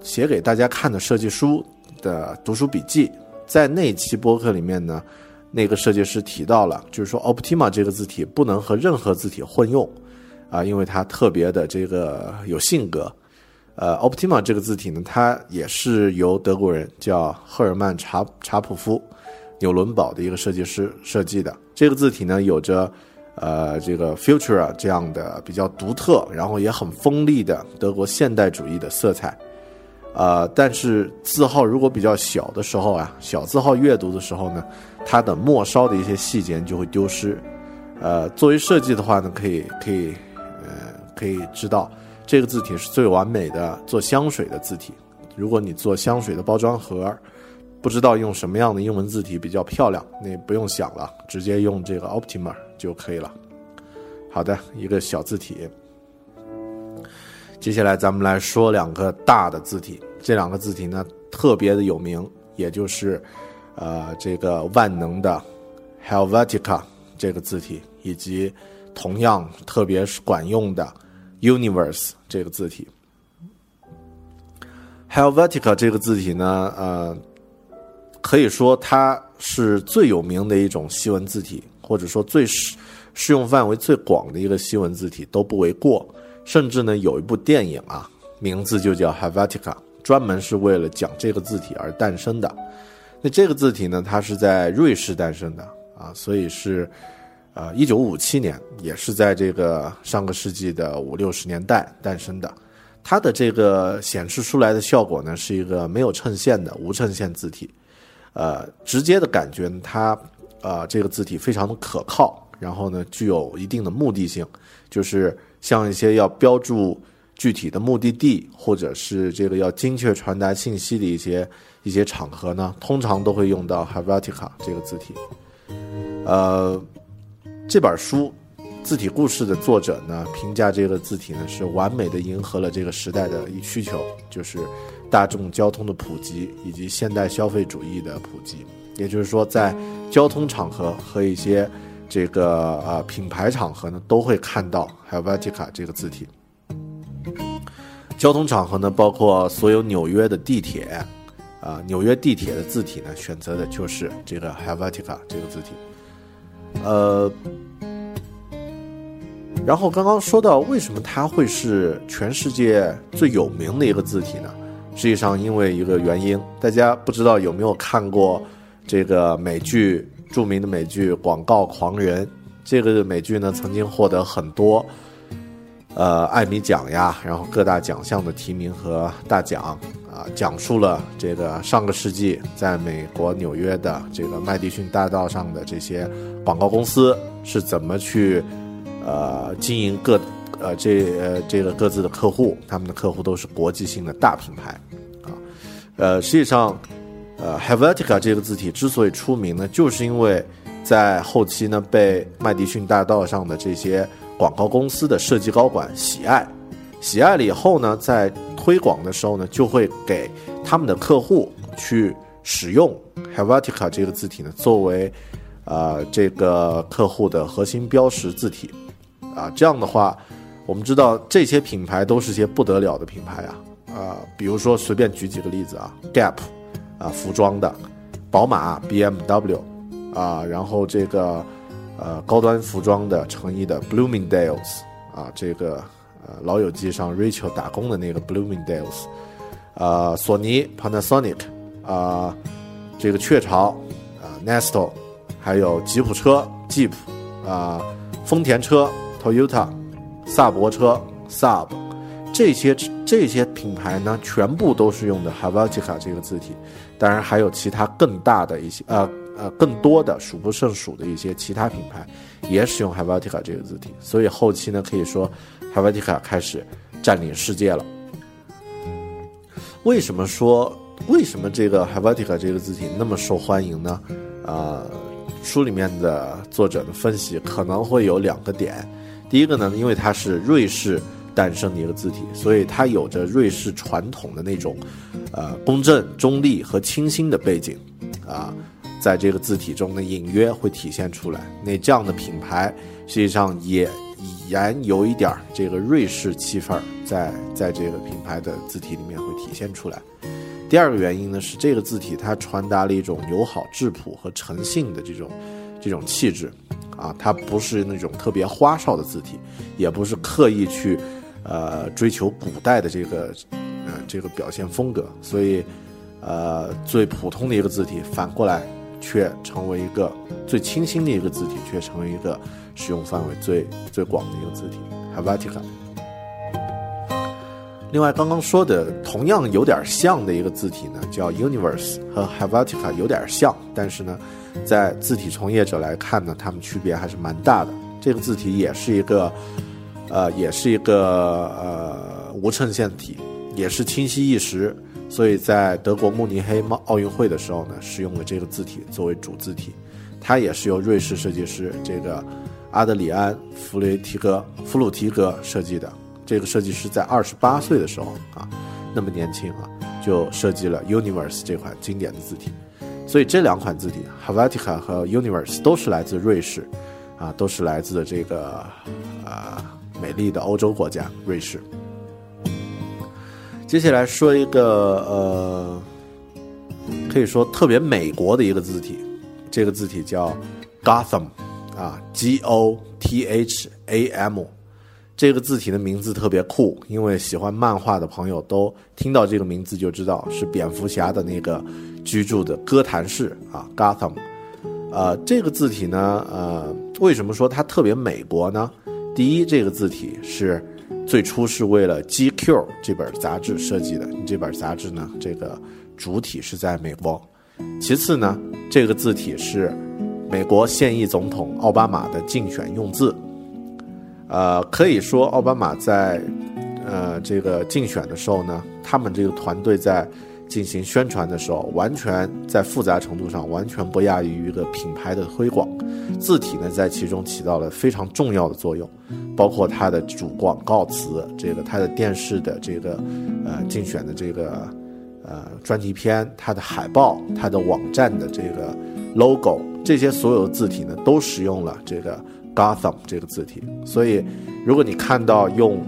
Speaker 1: 写给大家看的设计书的读书笔记，在那期播客里面呢，那个设计师提到了，就是说 Optima 这个字体不能和任何字体混用，啊，因为它特别的这个有性格。呃，Optima 这个字体呢，它也是由德国人叫赫尔曼查查普夫纽伦堡的一个设计师设计的。这个字体呢，有着呃这个 Futura 这样的比较独特，然后也很锋利的德国现代主义的色彩。呃，但是字号如果比较小的时候啊，小字号阅读的时候呢，它的末梢的一些细节就会丢失。呃，作为设计的话呢，可以可以呃可以知道。这个字体是最完美的做香水的字体。如果你做香水的包装盒，不知道用什么样的英文字体比较漂亮，那不用想了，直接用这个 Optima 就可以了。好的，一个小字体。接下来咱们来说两个大的字体，这两个字体呢特别的有名，也就是呃这个万能的 Helvetica 这个字体，以及同样特别管用的。Universe 这个字体，Helvetica 这个字体呢，呃，可以说它是最有名的一种西文字体，或者说最适适用范围最广的一个西文字体都不为过。甚至呢，有一部电影啊，名字就叫 Helvetica，专门是为了讲这个字体而诞生的。那这个字体呢，它是在瑞士诞生的啊，所以是。啊，一九五七年也是在这个上个世纪的五六十年代诞生的。它的这个显示出来的效果呢，是一个没有衬线的无衬线字体。呃，直接的感觉，它啊，这个字体非常的可靠，然后呢，具有一定的目的性，就是像一些要标注具体的目的地，或者是这个要精确传达信息的一些一些场合呢，通常都会用到 Helvetica 这个字体。呃。这本书《字体故事》的作者呢，评价这个字体呢是完美的迎合了这个时代的一需求，就是大众交通的普及以及现代消费主义的普及。也就是说，在交通场合和一些这个呃品牌场合呢，都会看到 Helvetica 这个字体。交通场合呢，包括所有纽约的地铁，啊，纽约地铁的字体呢，选择的就是这个 Helvetica 这个字体。呃，然后刚刚说到为什么它会是全世界最有名的一个字体呢？实际上，因为一个原因，大家不知道有没有看过这个美剧，著名的美剧《广告狂人》。这个美剧呢，曾经获得很多呃艾米奖呀，然后各大奖项的提名和大奖。啊，讲述了这个上个世纪在美国纽约的这个麦迪逊大道上的这些广告公司是怎么去呃经营各呃这呃这个各自的客户，他们的客户都是国际性的大品牌啊。呃，实际上，呃，Helvetica 这个字体之所以出名呢，就是因为在后期呢被麦迪逊大道上的这些广告公司的设计高管喜爱。喜爱了以后呢，在推广的时候呢，就会给他们的客户去使用 Helvetica 这个字体呢，作为啊这个客户的核心标识字体啊。这样的话，我们知道这些品牌都是些不得了的品牌啊啊，比如说随便举几个例子啊，Gap 啊服装的，宝马 BMW 啊，然后这个呃高端服装的成衣的 Bloomingdale's 啊这个。呃，老友记上 Rachel 打工的那个 Bloomingdale's，啊，索尼 Panasonic，啊，这个雀巢，啊 Nestle，还有吉普车 Jeep，啊，丰田车 Toyota，萨博车 sab 这些这些品牌呢，全部都是用的 Helvetica 这个字体，当然还有其他更大的一些，呃呃，更多的数不胜数的一些其他品牌也使用 Helvetica 这个字体，所以后期呢，可以说。Helvetica 开始占领世界了。为什么说为什么这个 Helvetica 这个字体那么受欢迎呢？啊，书里面的作者的分析可能会有两个点。第一个呢，因为它是瑞士诞生的一个字体，所以它有着瑞士传统的那种呃公正、中立和清新的背景啊，在这个字体中呢隐约会体现出来。那这样的品牌实际上也。已然有一点儿这个瑞士气氛在在这个品牌的字体里面会体现出来。第二个原因呢是这个字体它传达了一种友好、质朴和诚信的这种这种气质，啊，它不是那种特别花哨的字体，也不是刻意去呃追求古代的这个呃这个表现风格，所以呃最普通的一个字体反过来却成为一个最清新的一个字体，却成为一个使用范围最最广的一个字体，Helvetica。另外，刚刚说的同样有点像的一个字体呢，叫 Universe，和 Helvetica 有点像，但是呢，在字体从业者来看呢，它们区别还是蛮大的。这个字体也是一个，呃，也是一个呃无衬线体，也是清晰易识，所以在德国慕尼黑奥运会的时候呢，使用了这个字体作为主字体。它也是由瑞士设计师这个阿德里安·弗雷提格弗鲁提格设计的。这个设计师在二十八岁的时候啊，那么年轻啊，就设计了 Universe 这款经典的字体。所以这两款字体 Helvetica 和 Universe 都是来自瑞士，啊，都是来自这个啊美丽的欧洲国家瑞士。接下来说一个呃，可以说特别美国的一个字体，这个字体叫 Gotham，啊，G O T H A M。这个字体的名字特别酷，因为喜欢漫画的朋友都听到这个名字就知道是蝙蝠侠的那个居住的哥谭市啊，Gotham。呃，这个字体呢，呃，为什么说它特别美国呢？第一，这个字体是最初是为了 GQ 这本杂志设计的，这本杂志呢，这个主体是在美国。其次呢，这个字体是美国现役总统奥巴马的竞选用字。呃，可以说奥巴马在，呃，这个竞选的时候呢，他们这个团队在进行宣传的时候，完全在复杂程度上完全不亚于一个品牌的推广。字体呢，在其中起到了非常重要的作用，包括它的主广告词，这个它的电视的这个，呃，竞选的这个，呃，专题片，它的海报，它的网站的这个 logo，这些所有的字体呢，都使用了这个。Gotham 这个字体，所以如果你看到用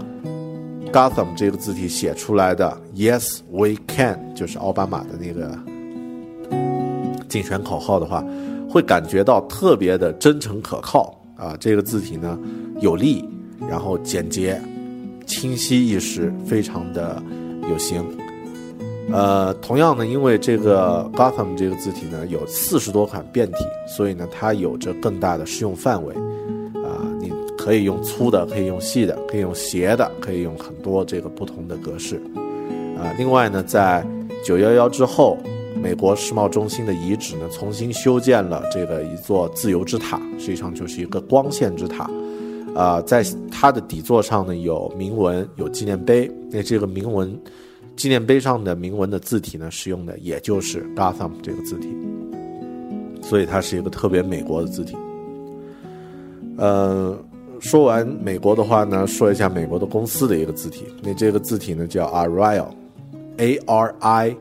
Speaker 1: Gotham 这个字体写出来的 Yes we can，就是奥巴马的那个竞选口号的话，会感觉到特别的真诚可靠啊。这个字体呢有力，然后简洁、清晰易识，非常的有型。呃，同样呢，因为这个 Gotham 这个字体呢有四十多款变体，所以呢它有着更大的适用范围。可以用粗的，可以用细的，可以用斜的，可以用很多这个不同的格式，啊，另外呢，在九幺幺之后，美国世贸中心的遗址呢，重新修建了这个一座自由之塔，实际上就是一个光线之塔，啊，在它的底座上呢有铭文，有纪念碑，那这个铭文，纪念碑上的铭文的字体呢，使用的也就是 Gotham 这个字体，所以它是一个特别美国的字体，呃。说完美国的话呢，说一下美国的公司的一个字体。那这个字体呢叫 Arial，A R I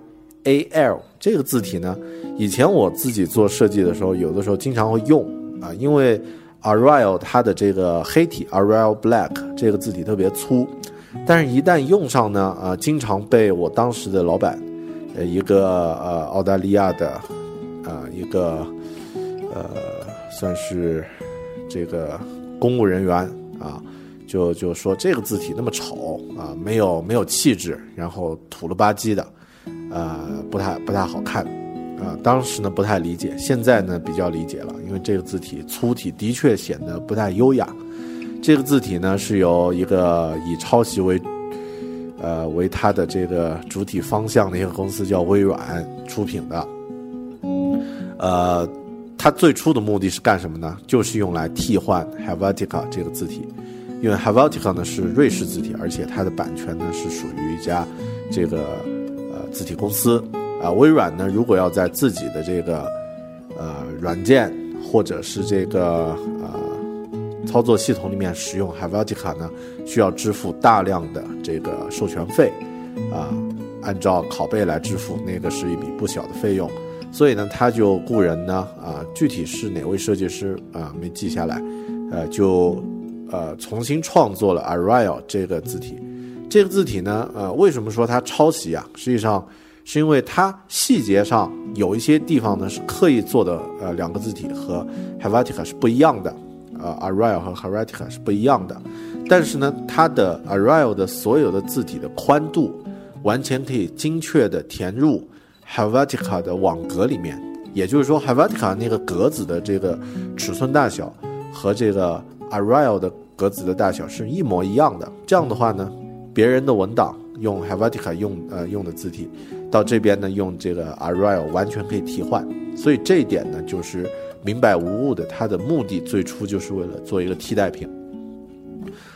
Speaker 1: A L。这个字体呢，以前我自己做设计的时候，有的时候经常会用啊，因为 Arial 它的这个黑体 Arial Black 这个字体特别粗，但是一旦用上呢，啊，经常被我当时的老板，呃，一个呃澳大利亚的，啊，一个呃，算是这个。公务人员啊，就就说这个字体那么丑啊，没有没有气质，然后土了吧唧的，呃，不太不太好看，啊，当时呢不太理解，现在呢比较理解了，因为这个字体粗体的确显得不太优雅。这个字体呢是由一个以抄袭为，呃为它的这个主体方向的一个公司叫微软出品的，呃。它最初的目的是干什么呢？就是用来替换 Helvetica 这个字体，因为 Helvetica 呢是瑞士字体，而且它的版权呢是属于一家这个呃字体公司啊。微软呢如果要在自己的这个呃软件或者是这个呃操作系统里面使用 Helvetica 呢，需要支付大量的这个授权费啊，按照拷贝来支付，那个是一笔不小的费用。所以呢，他就雇人呢，啊，具体是哪位设计师啊，没记下来，呃，就呃重新创作了 Arial 这个字体，这个字体呢，呃，为什么说它抄袭啊？实际上是因为它细节上有一些地方呢是刻意做的，呃，两个字体和 Helvetica 是不一样的，呃，Arial 和 Helvetica 是不一样的。但是呢，它的 Arial 的所有的字体的宽度完全可以精确的填入 Helvetica 的网格里面，也就是说，Helvetica 那个格子的这个尺寸大小和这个 Arial 的格子的大小是一模一样的。这样的话呢，别人的文档用 Helvetica 用呃用的字体，到这边呢用这个 Arial 完全可以替换。所以这一点呢，就是明白无误的，它的目的最初就是为了做一个替代品。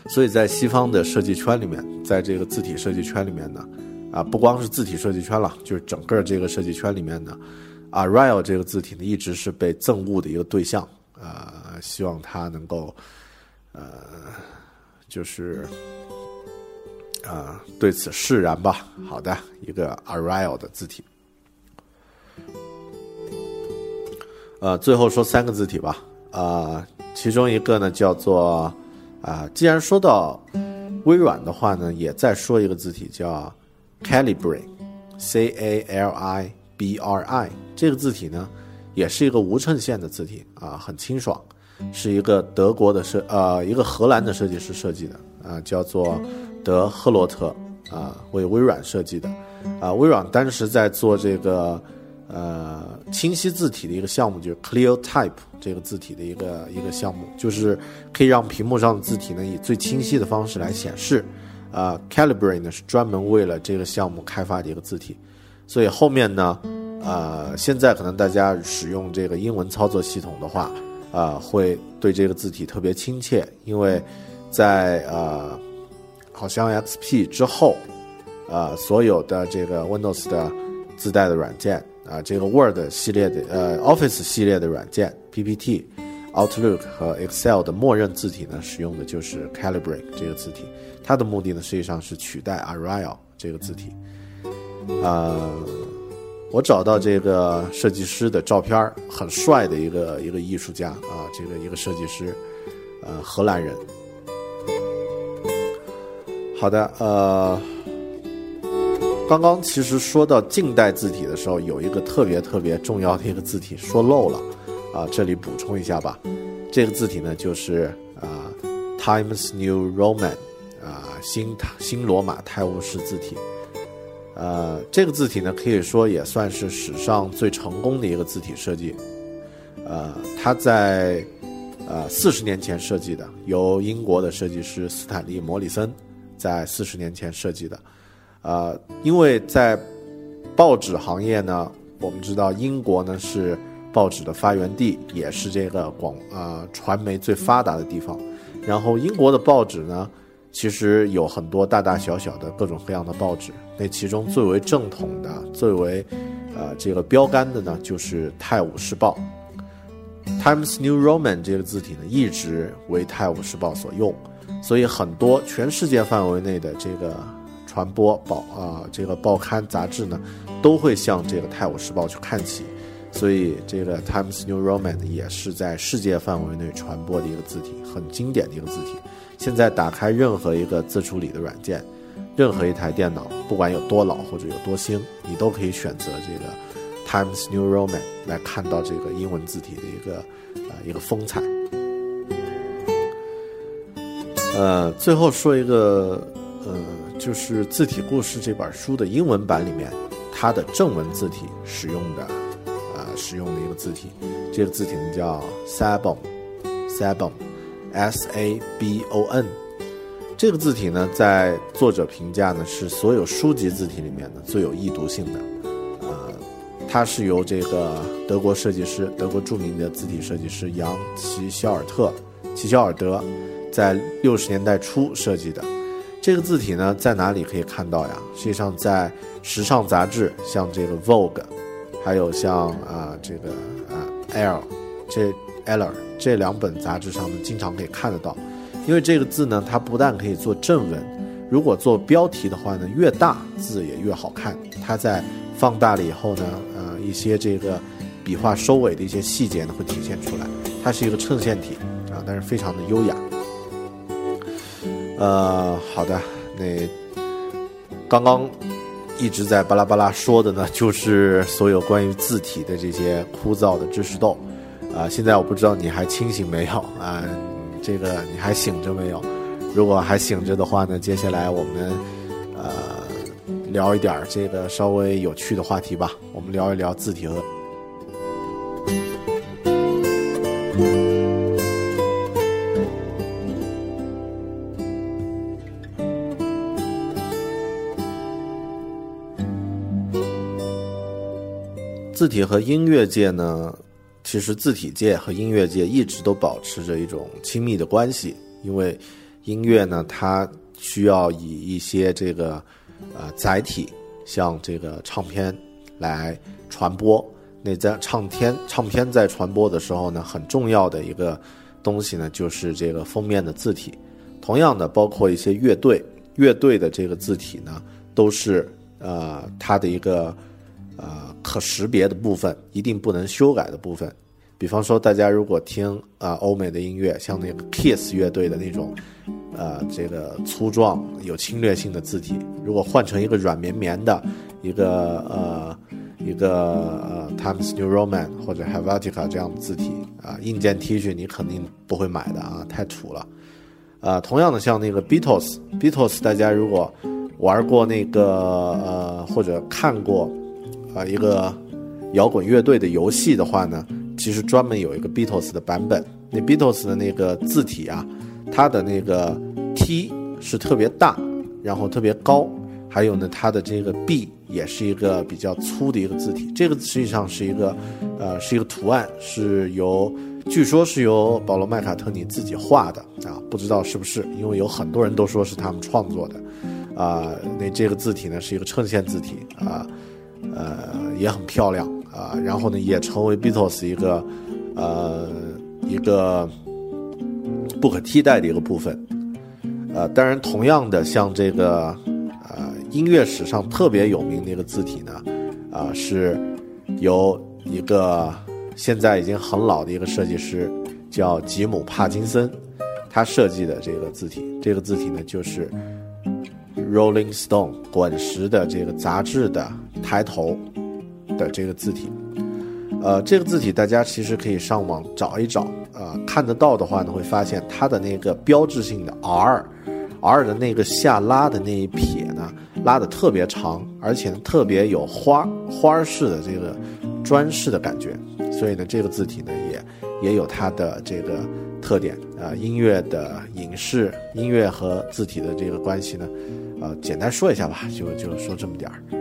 Speaker 1: 所以在西方的设计圈里面，在这个字体设计圈里面呢，啊，不光是字体设计圈了，就是整个这个设计圈里面呢，Arial 这个字体呢，一直是被憎恶的一个对象。呃，希望它能够，呃，就是啊，对此释然吧。好的，一个 Arial 的字体。呃，最后说三个字体吧。啊，其中一个呢叫做。啊，既然说到微软的话呢，也再说一个字体叫 Calibri，C A L I B R I。这个字体呢，也是一个无衬线的字体啊，很清爽，是一个德国的设呃一个荷兰的设计师设计的啊，叫做德赫洛特啊，为微软设计的啊。微软当时在做这个呃清晰字体的一个项目，就是 Clear Type。这个字体的一个一个项目，就是可以让屏幕上的字体呢以最清晰的方式来显示。啊，Calibri 呢是专门为了这个项目开发的一个字体，所以后面呢，呃，现在可能大家使用这个英文操作系统的话，啊，会对这个字体特别亲切，因为在呃，好像 XP 之后，呃，所有的这个 Windows 的自带的软件。啊，这个 Word 系列的呃 Office 系列的软件 PPT、Outlook 和 Excel 的默认字体呢，使用的就是 Calibri 这个字体。它的目的呢，实际上是取代 Arial 这个字体。呃，我找到这个设计师的照片很帅的一个一个艺术家啊，这个一个设计师，呃，荷兰人。好的，呃。刚刚其实说到近代字体的时候，有一个特别特别重要的一个字体说漏了，啊，这里补充一下吧。这个字体呢，就是啊，Times New Roman，啊，新新罗马泰晤士字体。呃，这个字体呢，可以说也算是史上最成功的一个字体设计。呃，它在呃四十年前设计的，由英国的设计师斯坦利·摩里森在四十年前设计的。呃，因为在报纸行业呢，我们知道英国呢是报纸的发源地，也是这个广呃传媒最发达的地方。然后英国的报纸呢，其实有很多大大小小的各种各样的报纸。那其中最为正统的、最为呃这个标杆的呢，就是《泰晤士报》（Times New Roman） 这个字体呢，一直为《泰晤士报》所用。所以很多全世界范围内的这个。传播报啊，这个报刊杂志呢，都会向这个《泰晤士报》去看齐，所以这个 Times New Roman 也是在世界范围内传播的一个字体，很经典的一个字体。现在打开任何一个字处理的软件，任何一台电脑，不管有多老或者有多新，你都可以选择这个 Times New Roman 来看到这个英文字体的一个呃一个风采。呃，最后说一个呃。就是《字体故事》这本书的英文版里面，它的正文字体使用的，使用的一个字体，这个字体呢叫 Sabon，Sabon，S A B O N。这个字体呢，在作者评价呢是所有书籍字体里面呢最有易读性的，呃，它是由这个德国设计师，德国著名的字体设计师杨齐肖尔特，齐肖尔德，在六十年代初设计的。这个字体呢，在哪里可以看到呀？实际上，在时尚杂志，像这个 Vogue，还有像啊这个啊 L，这 L 这两本杂志上呢，经常可以看得到。因为这个字呢，它不但可以做正文，如果做标题的话呢，越大字也越好看。它在放大了以后呢，呃，一些这个笔画收尾的一些细节呢，会体现出来。它是一个衬线体啊，但是非常的优雅。呃，好的，那刚刚一直在巴拉巴拉说的呢，就是所有关于字体的这些枯燥的知识豆。啊，现在我不知道你还清醒没有啊？这个你还醒着没有？如果还醒着的话呢，接下来我们呃聊一点这个稍微有趣的话题吧。我们聊一聊字体和字体和音乐界呢。其实字体界和音乐界一直都保持着一种亲密的关系，因为音乐呢，它需要以一些这个呃载体，像这个唱片来传播。那在唱片唱片在传播的时候呢，很重要的一个东西呢，就是这个封面的字体。同样的，包括一些乐队乐队的这个字体呢，都是呃它的一个。呃，可识别的部分一定不能修改的部分，比方说，大家如果听啊欧美的音乐，像那个 Kiss 乐队的那种，呃，这个粗壮有侵略性的字体，如果换成一个软绵绵的，一个呃一个呃 Times New Roman 或者 Helvetica 这样的字体啊，硬件 T 恤你肯定不会买的啊，太土了。啊，同样的，像那个 Beatles，Beatles 大家如果玩过那个呃或者看过。啊，一个摇滚乐队的游戏的话呢，其实专门有一个 Beatles 的版本。那 Beatles 的那个字体啊，它的那个 T 是特别大，然后特别高，还有呢，它的这个 B 也是一个比较粗的一个字体。这个实际上是一个，呃，是一个图案，是由据说是由保罗麦卡特尼自己画的啊，不知道是不是，因为有很多人都说是他们创作的。啊，那这个字体呢是一个衬线字体啊。呃也很漂亮啊，然后呢，也成为 Beatles 一个呃一个不可替代的一个部分。呃，当然，同样的，像这个呃音乐史上特别有名的一个字体呢，啊，是由一个现在已经很老的一个设计师叫吉姆帕金森，他设计的这个字体。这个字体呢，就是 Rolling Stone 滚石的这个杂志的。抬头的这个字体，呃，这个字体大家其实可以上网找一找，呃，看得到的话呢，会发现它的那个标志性的 R，R 的那个下拉的那一撇呢，拉的特别长，而且呢特别有花花式的这个砖式的感觉，所以呢，这个字体呢也也有它的这个特点。啊，音乐的影视音乐和字体的这个关系呢，呃，简单说一下吧，就就说这么点儿。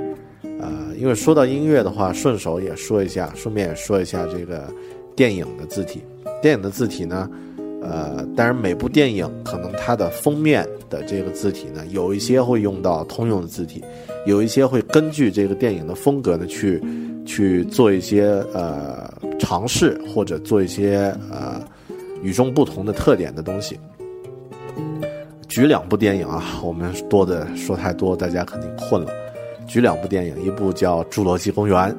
Speaker 1: 因为说到音乐的话，顺手也说一下，顺便也说一下这个电影的字体。电影的字体呢，呃，当然每部电影可能它的封面的这个字体呢，有一些会用到通用的字体，有一些会根据这个电影的风格呢去去做一些呃尝试，或者做一些呃与众不同的特点的东西。举两部电影啊，我们多的说太多，大家肯定困了。举两部电影，一部叫《侏罗纪公园》，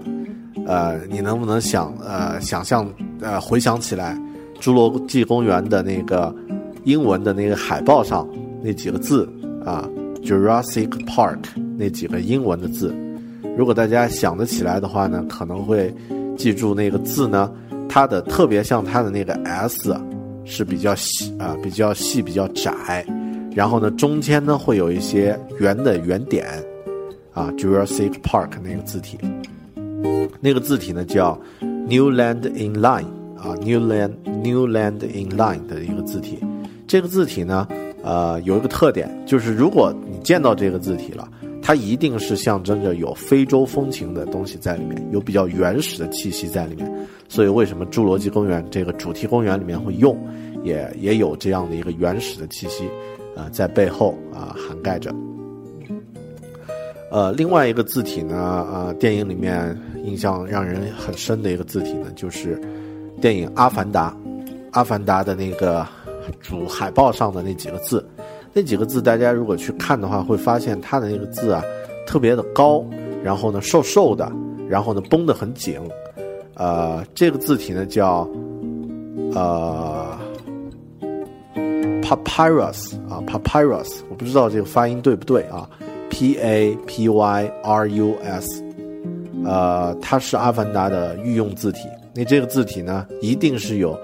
Speaker 1: 呃，你能不能想呃想象呃回想起来，《侏罗纪公园》的那个英文的那个海报上那几个字啊，Jurassic Park 那几个英文的字，如果大家想得起来的话呢，可能会记住那个字呢，它的特别像它的那个 S 是比较细啊，比较细比较窄，然后呢中间呢会有一些圆的圆点。啊，Jurassic Park 那个字体，那个字体呢叫 New Land in Line 啊，New Land New Land in Line 的一个字体。这个字体呢，呃，有一个特点，就是如果你见到这个字体了，它一定是象征着有非洲风情的东西在里面，有比较原始的气息在里面。所以，为什么侏罗纪公园这个主题公园里面会用，也也有这样的一个原始的气息，呃，在背后啊涵盖着。呃，另外一个字体呢，呃，电影里面印象让人很深的一个字体呢，就是电影《阿凡达》，《阿凡达》的那个主海报上的那几个字，那几个字大家如果去看的话，会发现它的那个字啊，特别的高，然后呢瘦瘦的，然后呢绷得很紧，呃，这个字体呢叫呃 papyrus 啊 papyrus，我不知道这个发音对不对啊。P A P Y R U S，呃，它是阿凡达的御用字体。那这个字体呢，一定是有，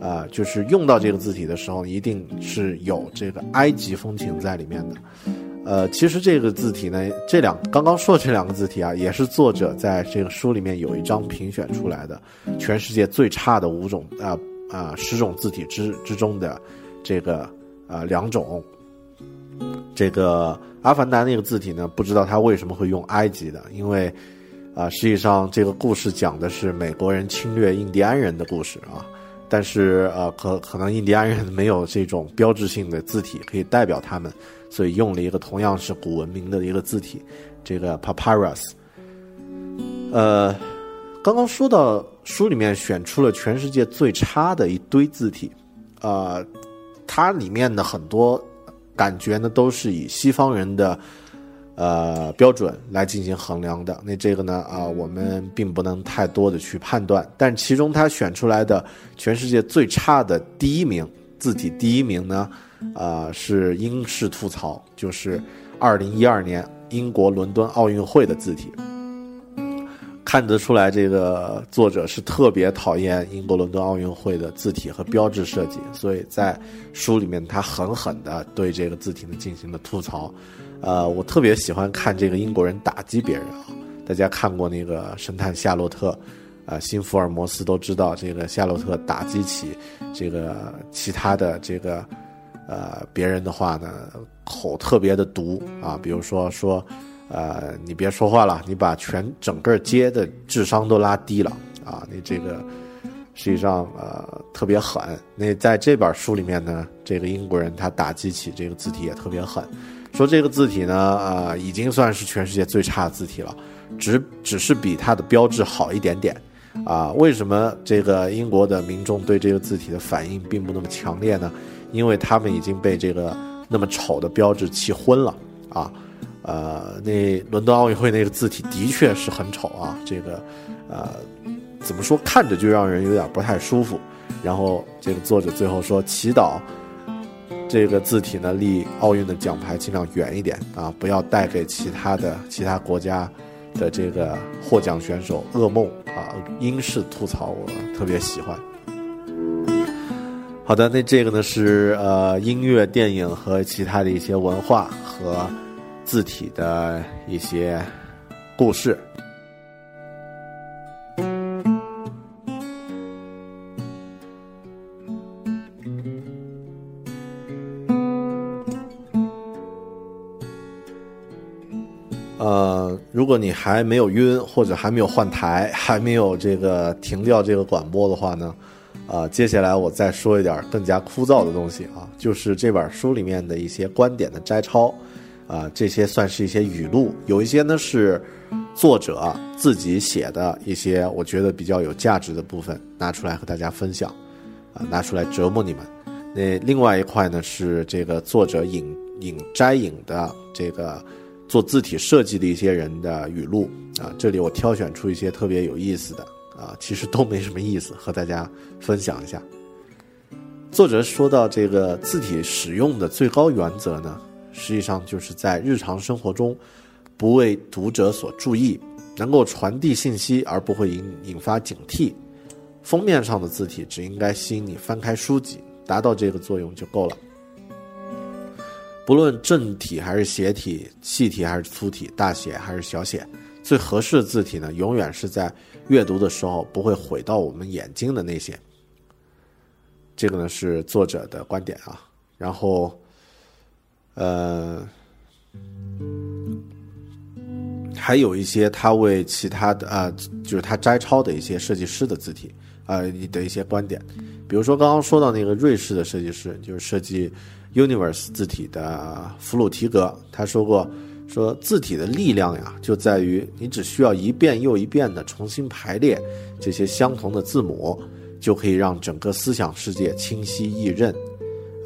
Speaker 1: 啊，就是用到这个字体的时候，一定是有这个埃及风情在里面的。呃，其实这个字体呢，这两刚刚说的这两个字体啊，也是作者在这个书里面有一张评选出来的，全世界最差的五种啊啊十种字体之之中的这个啊两种。这个阿凡达那个字体呢，不知道他为什么会用埃及的，因为啊，实际上这个故事讲的是美国人侵略印第安人的故事啊，但是呃，可可能印第安人没有这种标志性的字体可以代表他们。所以用了一个同样是古文明的一个字体，这个 Papyrus。呃，刚刚说到书里面选出了全世界最差的一堆字体，啊，它里面的很多感觉呢都是以西方人的呃标准来进行衡量的。那这个呢啊，我们并不能太多的去判断。但其中他选出来的全世界最差的第一名字体第一名呢？啊，是英式吐槽，就是二零一二年英国伦敦奥运会的字体，看得出来这个作者是特别讨厌英国伦敦奥运会的字体和标志设计，所以在书里面他狠狠地对这个字体呢进行了吐槽。呃，我特别喜欢看这个英国人打击别人啊，大家看过那个神探夏洛特，啊，新福尔摩斯都知道这个夏洛特打击起这个其他的这个。呃，别人的话呢，口特别的毒啊，比如说说，呃，你别说话了，你把全整个街的智商都拉低了啊，你这个实际上呃特别狠。那在这本书里面呢，这个英国人他打击起这个字体也特别狠，说这个字体呢，啊，已经算是全世界最差的字体了，只只是比它的标志好一点点啊。为什么这个英国的民众对这个字体的反应并不那么强烈呢？因为他们已经被这个那么丑的标志气昏了啊，呃那伦敦奥运会那个字体的确是很丑啊，这个，呃，怎么说看着就让人有点不太舒服。然后这个作者最后说，祈祷这个字体呢离奥运的奖牌尽量远一点啊，不要带给其他的其他国家的这个获奖选手噩梦啊。英式吐槽我特别喜欢。好的，那这个呢是呃音乐、电影和其他的一些文化和字体的一些故事。呃，如果你还没有晕，或者还没有换台，还没有这个停掉这个广播的话呢？啊，接下来我再说一点更加枯燥的东西啊，就是这本书里面的一些观点的摘抄，啊，这些算是一些语录，有一些呢是作者自己写的一些我觉得比较有价值的部分，拿出来和大家分享，啊，拿出来折磨你们。那另外一块呢是这个作者引引摘引的这个做字体设计的一些人的语录，啊，这里我挑选出一些特别有意思的。啊，其实都没什么意思，和大家分享一下。作者说到这个字体使用的最高原则呢，实际上就是在日常生活中不为读者所注意，能够传递信息而不会引引发警惕。封面上的字体只应该吸引你翻开书籍，达到这个作用就够了。不论正体还是斜体，细体还是粗体，大写还是小写，最合适的字体呢，永远是在。阅读的时候不会毁到我们眼睛的那些，这个呢是作者的观点啊。然后，呃，还有一些他为其他的啊，就是他摘抄的一些设计师的字体啊的一些观点。比如说刚刚说到那个瑞士的设计师，就是设计 Universe 字体的弗鲁提格，他说过。说字体的力量呀，就在于你只需要一遍又一遍的重新排列这些相同的字母，就可以让整个思想世界清晰易认。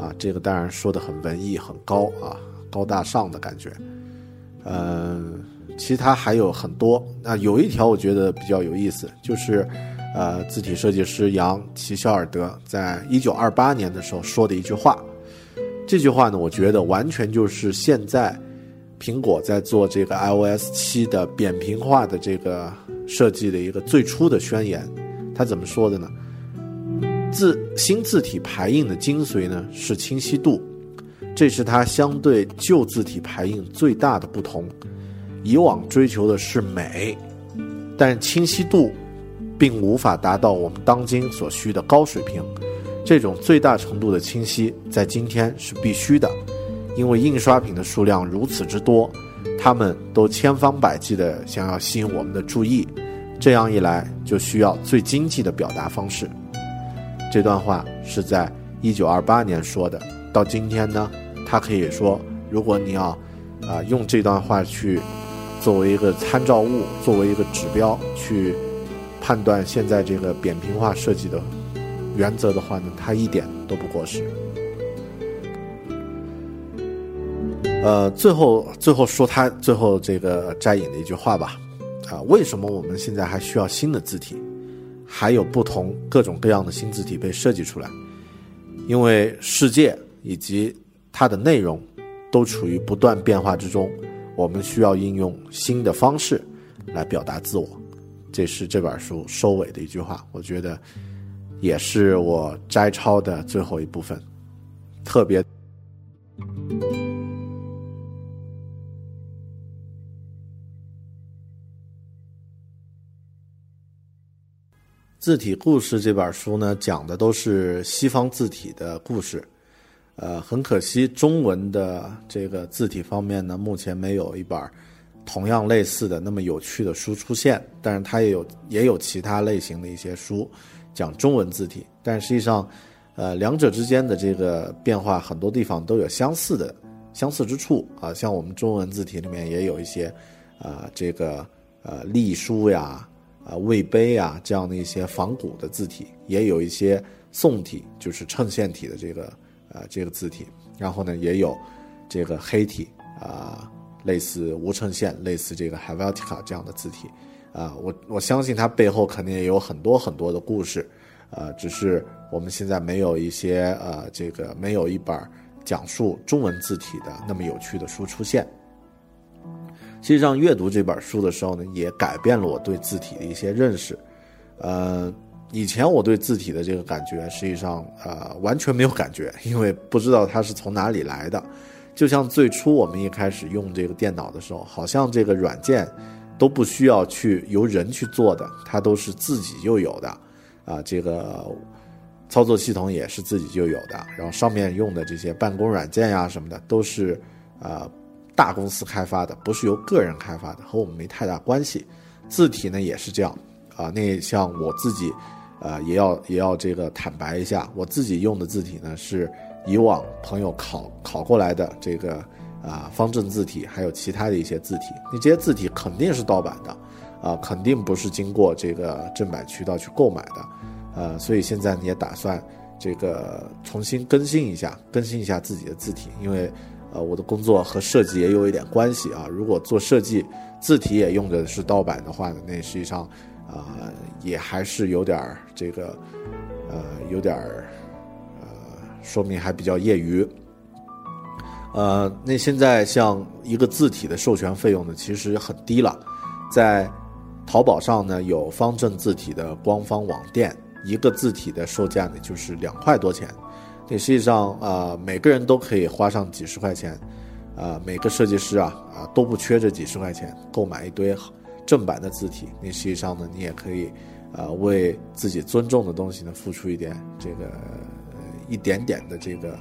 Speaker 1: 啊，这个当然说的很文艺、很高啊，高大上的感觉。嗯，其他还有很多。那有一条我觉得比较有意思，就是呃，字体设计师杨齐肖尔德在一九二八年的时候说的一句话。这句话呢，我觉得完全就是现在。苹果在做这个 iOS 七的扁平化的这个设计的一个最初的宣言。他怎么说的呢？字新字体排印的精髓呢是清晰度，这是它相对旧字体排印最大的不同。以往追求的是美，但清晰度并无法达到我们当今所需的高水平。这种最大程度的清晰在今天是必须的，因为印刷品的数量如此之多，他们都千方百计地想要吸引我们的注意。这样一来，就需要最经济的表达方式。这段话是在一九二八年说的，到今天呢，他可以说，如果你要啊用这段话去作为一个参照物，作为一个指标去判断现在这个扁平化设计的原则的话呢，它一点都不过时。呃，最后最后说他最后这个摘引的一句话吧。啊，为什么我们现在还需要新的字体？还有不同各种各样的新字体被设计出来？因为世界以及它的内容都处于不断变化之中，我们需要应用新的方式来表达自我。这是这本书收尾的一句话，我觉得也是我摘抄的最后一部分，特别。字体故事这本书呢，讲的都是西方字体的故事，呃，很可惜，中文的这个字体方面呢，目前没有一本同样类似的那么有趣的书出现。但是它也有也有其他类型的一些书讲中文字体，但实际上，呃，两者之间的这个变化很多地方都有相似的相似之处啊，像我们中文字体里面也有一些，啊，这个呃隶书呀。啊，魏碑啊，这样的一些仿古的字体，也有一些宋体，就是衬线体的这个呃这个字体。然后呢，也有这个黑体啊，类似无衬线，类似这个 Helvetica 这样的字体。啊，我我相信它背后肯定也有很多很多的故事。呃，只是我们现在没有一些呃这个没有一本讲述中文字体的那么有趣的书出现。实际上，阅读这本书的时候呢，也改变了我对字体的一些认识。呃，以前我对字体的这个感觉，实际上呃完全没有感觉，因为不知道它是从哪里来的。就像最初我们一开始用这个电脑的时候，好像这个软件都不需要去由人去做的，它都是自己就有的。啊，这个操作系统也是自己就有的，然后上面用的这些办公软件呀什么的，都是啊。大公司开发的不是由个人开发的，和我们没太大关系。字体呢也是这样啊。那像我自己，呃，也要也要这个坦白一下，我自己用的字体呢是以往朋友考考过来的这个啊方正字体，还有其他的一些字体。你这些字体肯定是盗版的啊，肯定不是经过这个正版渠道去购买的，呃，所以现在你也打算这个重新更新一下，更新一下自己的字体，因为。呃，我的工作和设计也有一点关系啊。如果做设计，字体也用的是盗版的话呢，那实际上，啊，也还是有点儿这个，呃，有点儿，呃，说明还比较业余。呃，那现在像一个字体的授权费用呢，其实很低了，在淘宝上呢有方正字体的官方网店，一个字体的售价呢就是两块多钱。那实际上，呃，每个人都可以花上几十块钱，呃，每个设计师啊，啊，都不缺这几十块钱购买一堆正版的字体。那实际上呢，你也可以，呃，为自己尊重的东西呢，付出一点这个一点点的这个，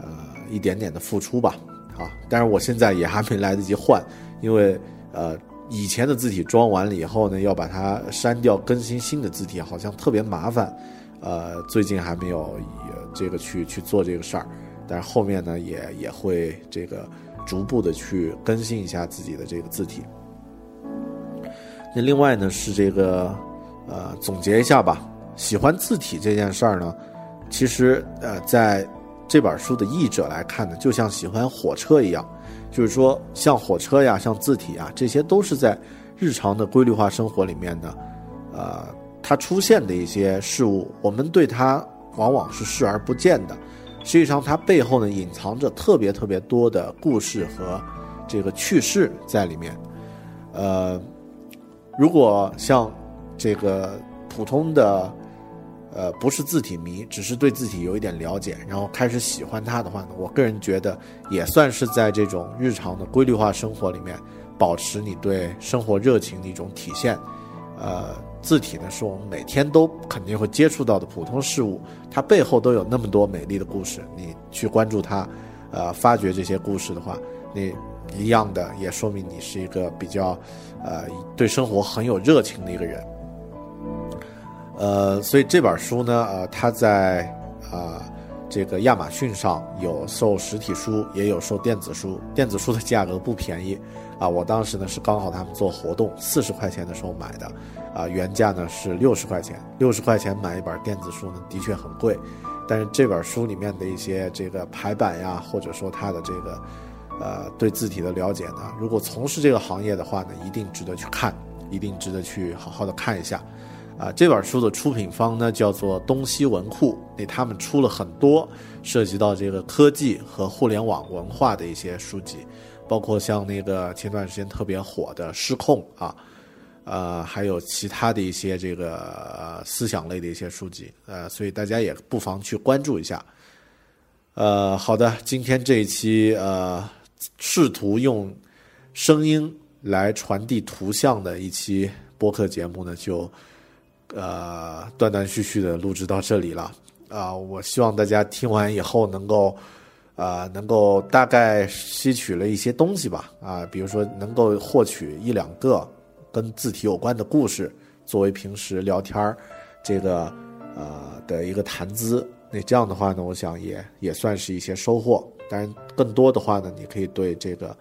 Speaker 1: 呃，一点点的付出吧。啊，但是我现在也还没来得及换，因为呃，以前的字体装完了以后呢，要把它删掉，更新新的字体，好像特别麻烦。呃，最近还没有。这个去去做这个事儿，但是后面呢也也会这个逐步的去更新一下自己的这个字体。那另外呢是这个呃总结一下吧，喜欢字体这件事儿呢，其实呃在这本书的译者来看呢，就像喜欢火车一样，就是说像火车呀、像字体啊，这些都是在日常的规律化生活里面的，呃，它出现的一些事物，我们对它。往往是视而不见的，实际上它背后呢隐藏着特别特别多的故事和这个趣事在里面。呃，如果像这个普通的，呃，不是字体迷，只是对字体有一点了解，然后开始喜欢它的话呢，我个人觉得也算是在这种日常的规律化生活里面，保持你对生活热情的一种体现。呃，字体呢是我们每天都肯定会接触到的普通事物，它背后都有那么多美丽的故事。你去关注它，呃，发掘这些故事的话，你。一样的，也说明你是一个比较，呃，对生活很有热情的一个人。呃，所以这本书呢，呃，它在啊这个亚马逊上有售实体书，也有售电子书。电子书的价格不便宜啊，我当时呢是刚好他们做活动，四十块钱的时候买的，啊，原价呢是六十块钱，六十块钱买一本电子书呢的确很贵，但是这本书里面的一些这个排版呀，或者说它的这个。呃，对字体的了解呢，如果从事这个行业的话呢，一定值得去看，一定值得去好好的看一下。啊，这本书的出品方呢叫做东西文库，那他们出了很多涉及到这个科技和互联网文化的一些书籍，包括像那个前段时间特别火的《失控》啊，呃，还有其他的一些这个思想类的一些书籍，呃，所以大家也不妨去关注一下。呃，好的，今天这一期呃。试图用声音来传递图像的一期播客节目呢，就呃断断续续的录制到这里了啊！我希望大家听完以后能够啊能够大概吸取了一些东西吧啊，比如说能够获取一两个跟字体有关的故事，作为平时聊天儿这个呃的一个谈资。那这样的话呢，我想也也算是一些收获。当然，更多的话呢，你可以对这个，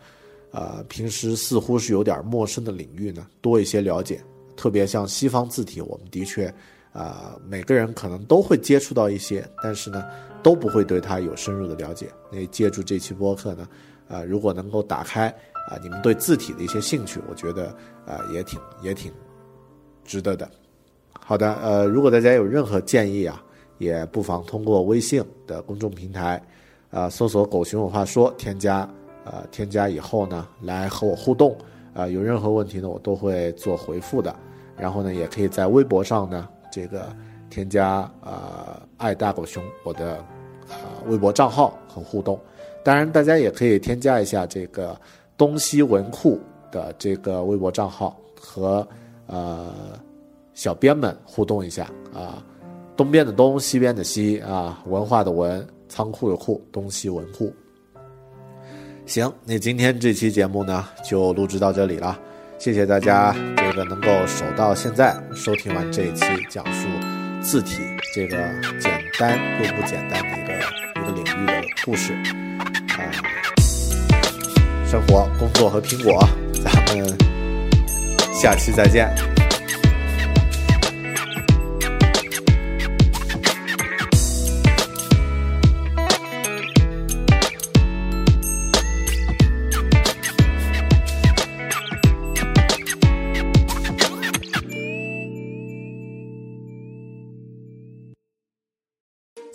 Speaker 1: 呃，平时似乎是有点陌生的领域呢，多一些了解。特别像西方字体，我们的确，啊，每个人可能都会接触到一些，但是呢，都不会对它有深入的了解。那借助这期播客呢，啊，如果能够打开啊你们对字体的一些兴趣，我觉得啊也挺也挺值得的。好的，呃，如果大家有任何建议啊，也不妨通过微信的公众平台。啊，搜索“狗熊有话说”，添加，呃，添加以后呢，来和我互动，啊，有任何问题呢，我都会做回复的。然后呢，也可以在微博上呢，这个添加呃“爱大狗熊”我的呃微博账号和互动。当然，大家也可以添加一下这个东西文库的这个微博账号，和呃小编们互动一下啊，东边的东，西边的西啊，文化的文。仓库的库，东西文库。行，那今天这期节目呢，就录制到这里了。谢谢大家，这个能够守到现在，收听完这一期讲述字体这个简单又不简单的一个一个领域的故事。啊，生活、工作和苹果，咱们下期再见。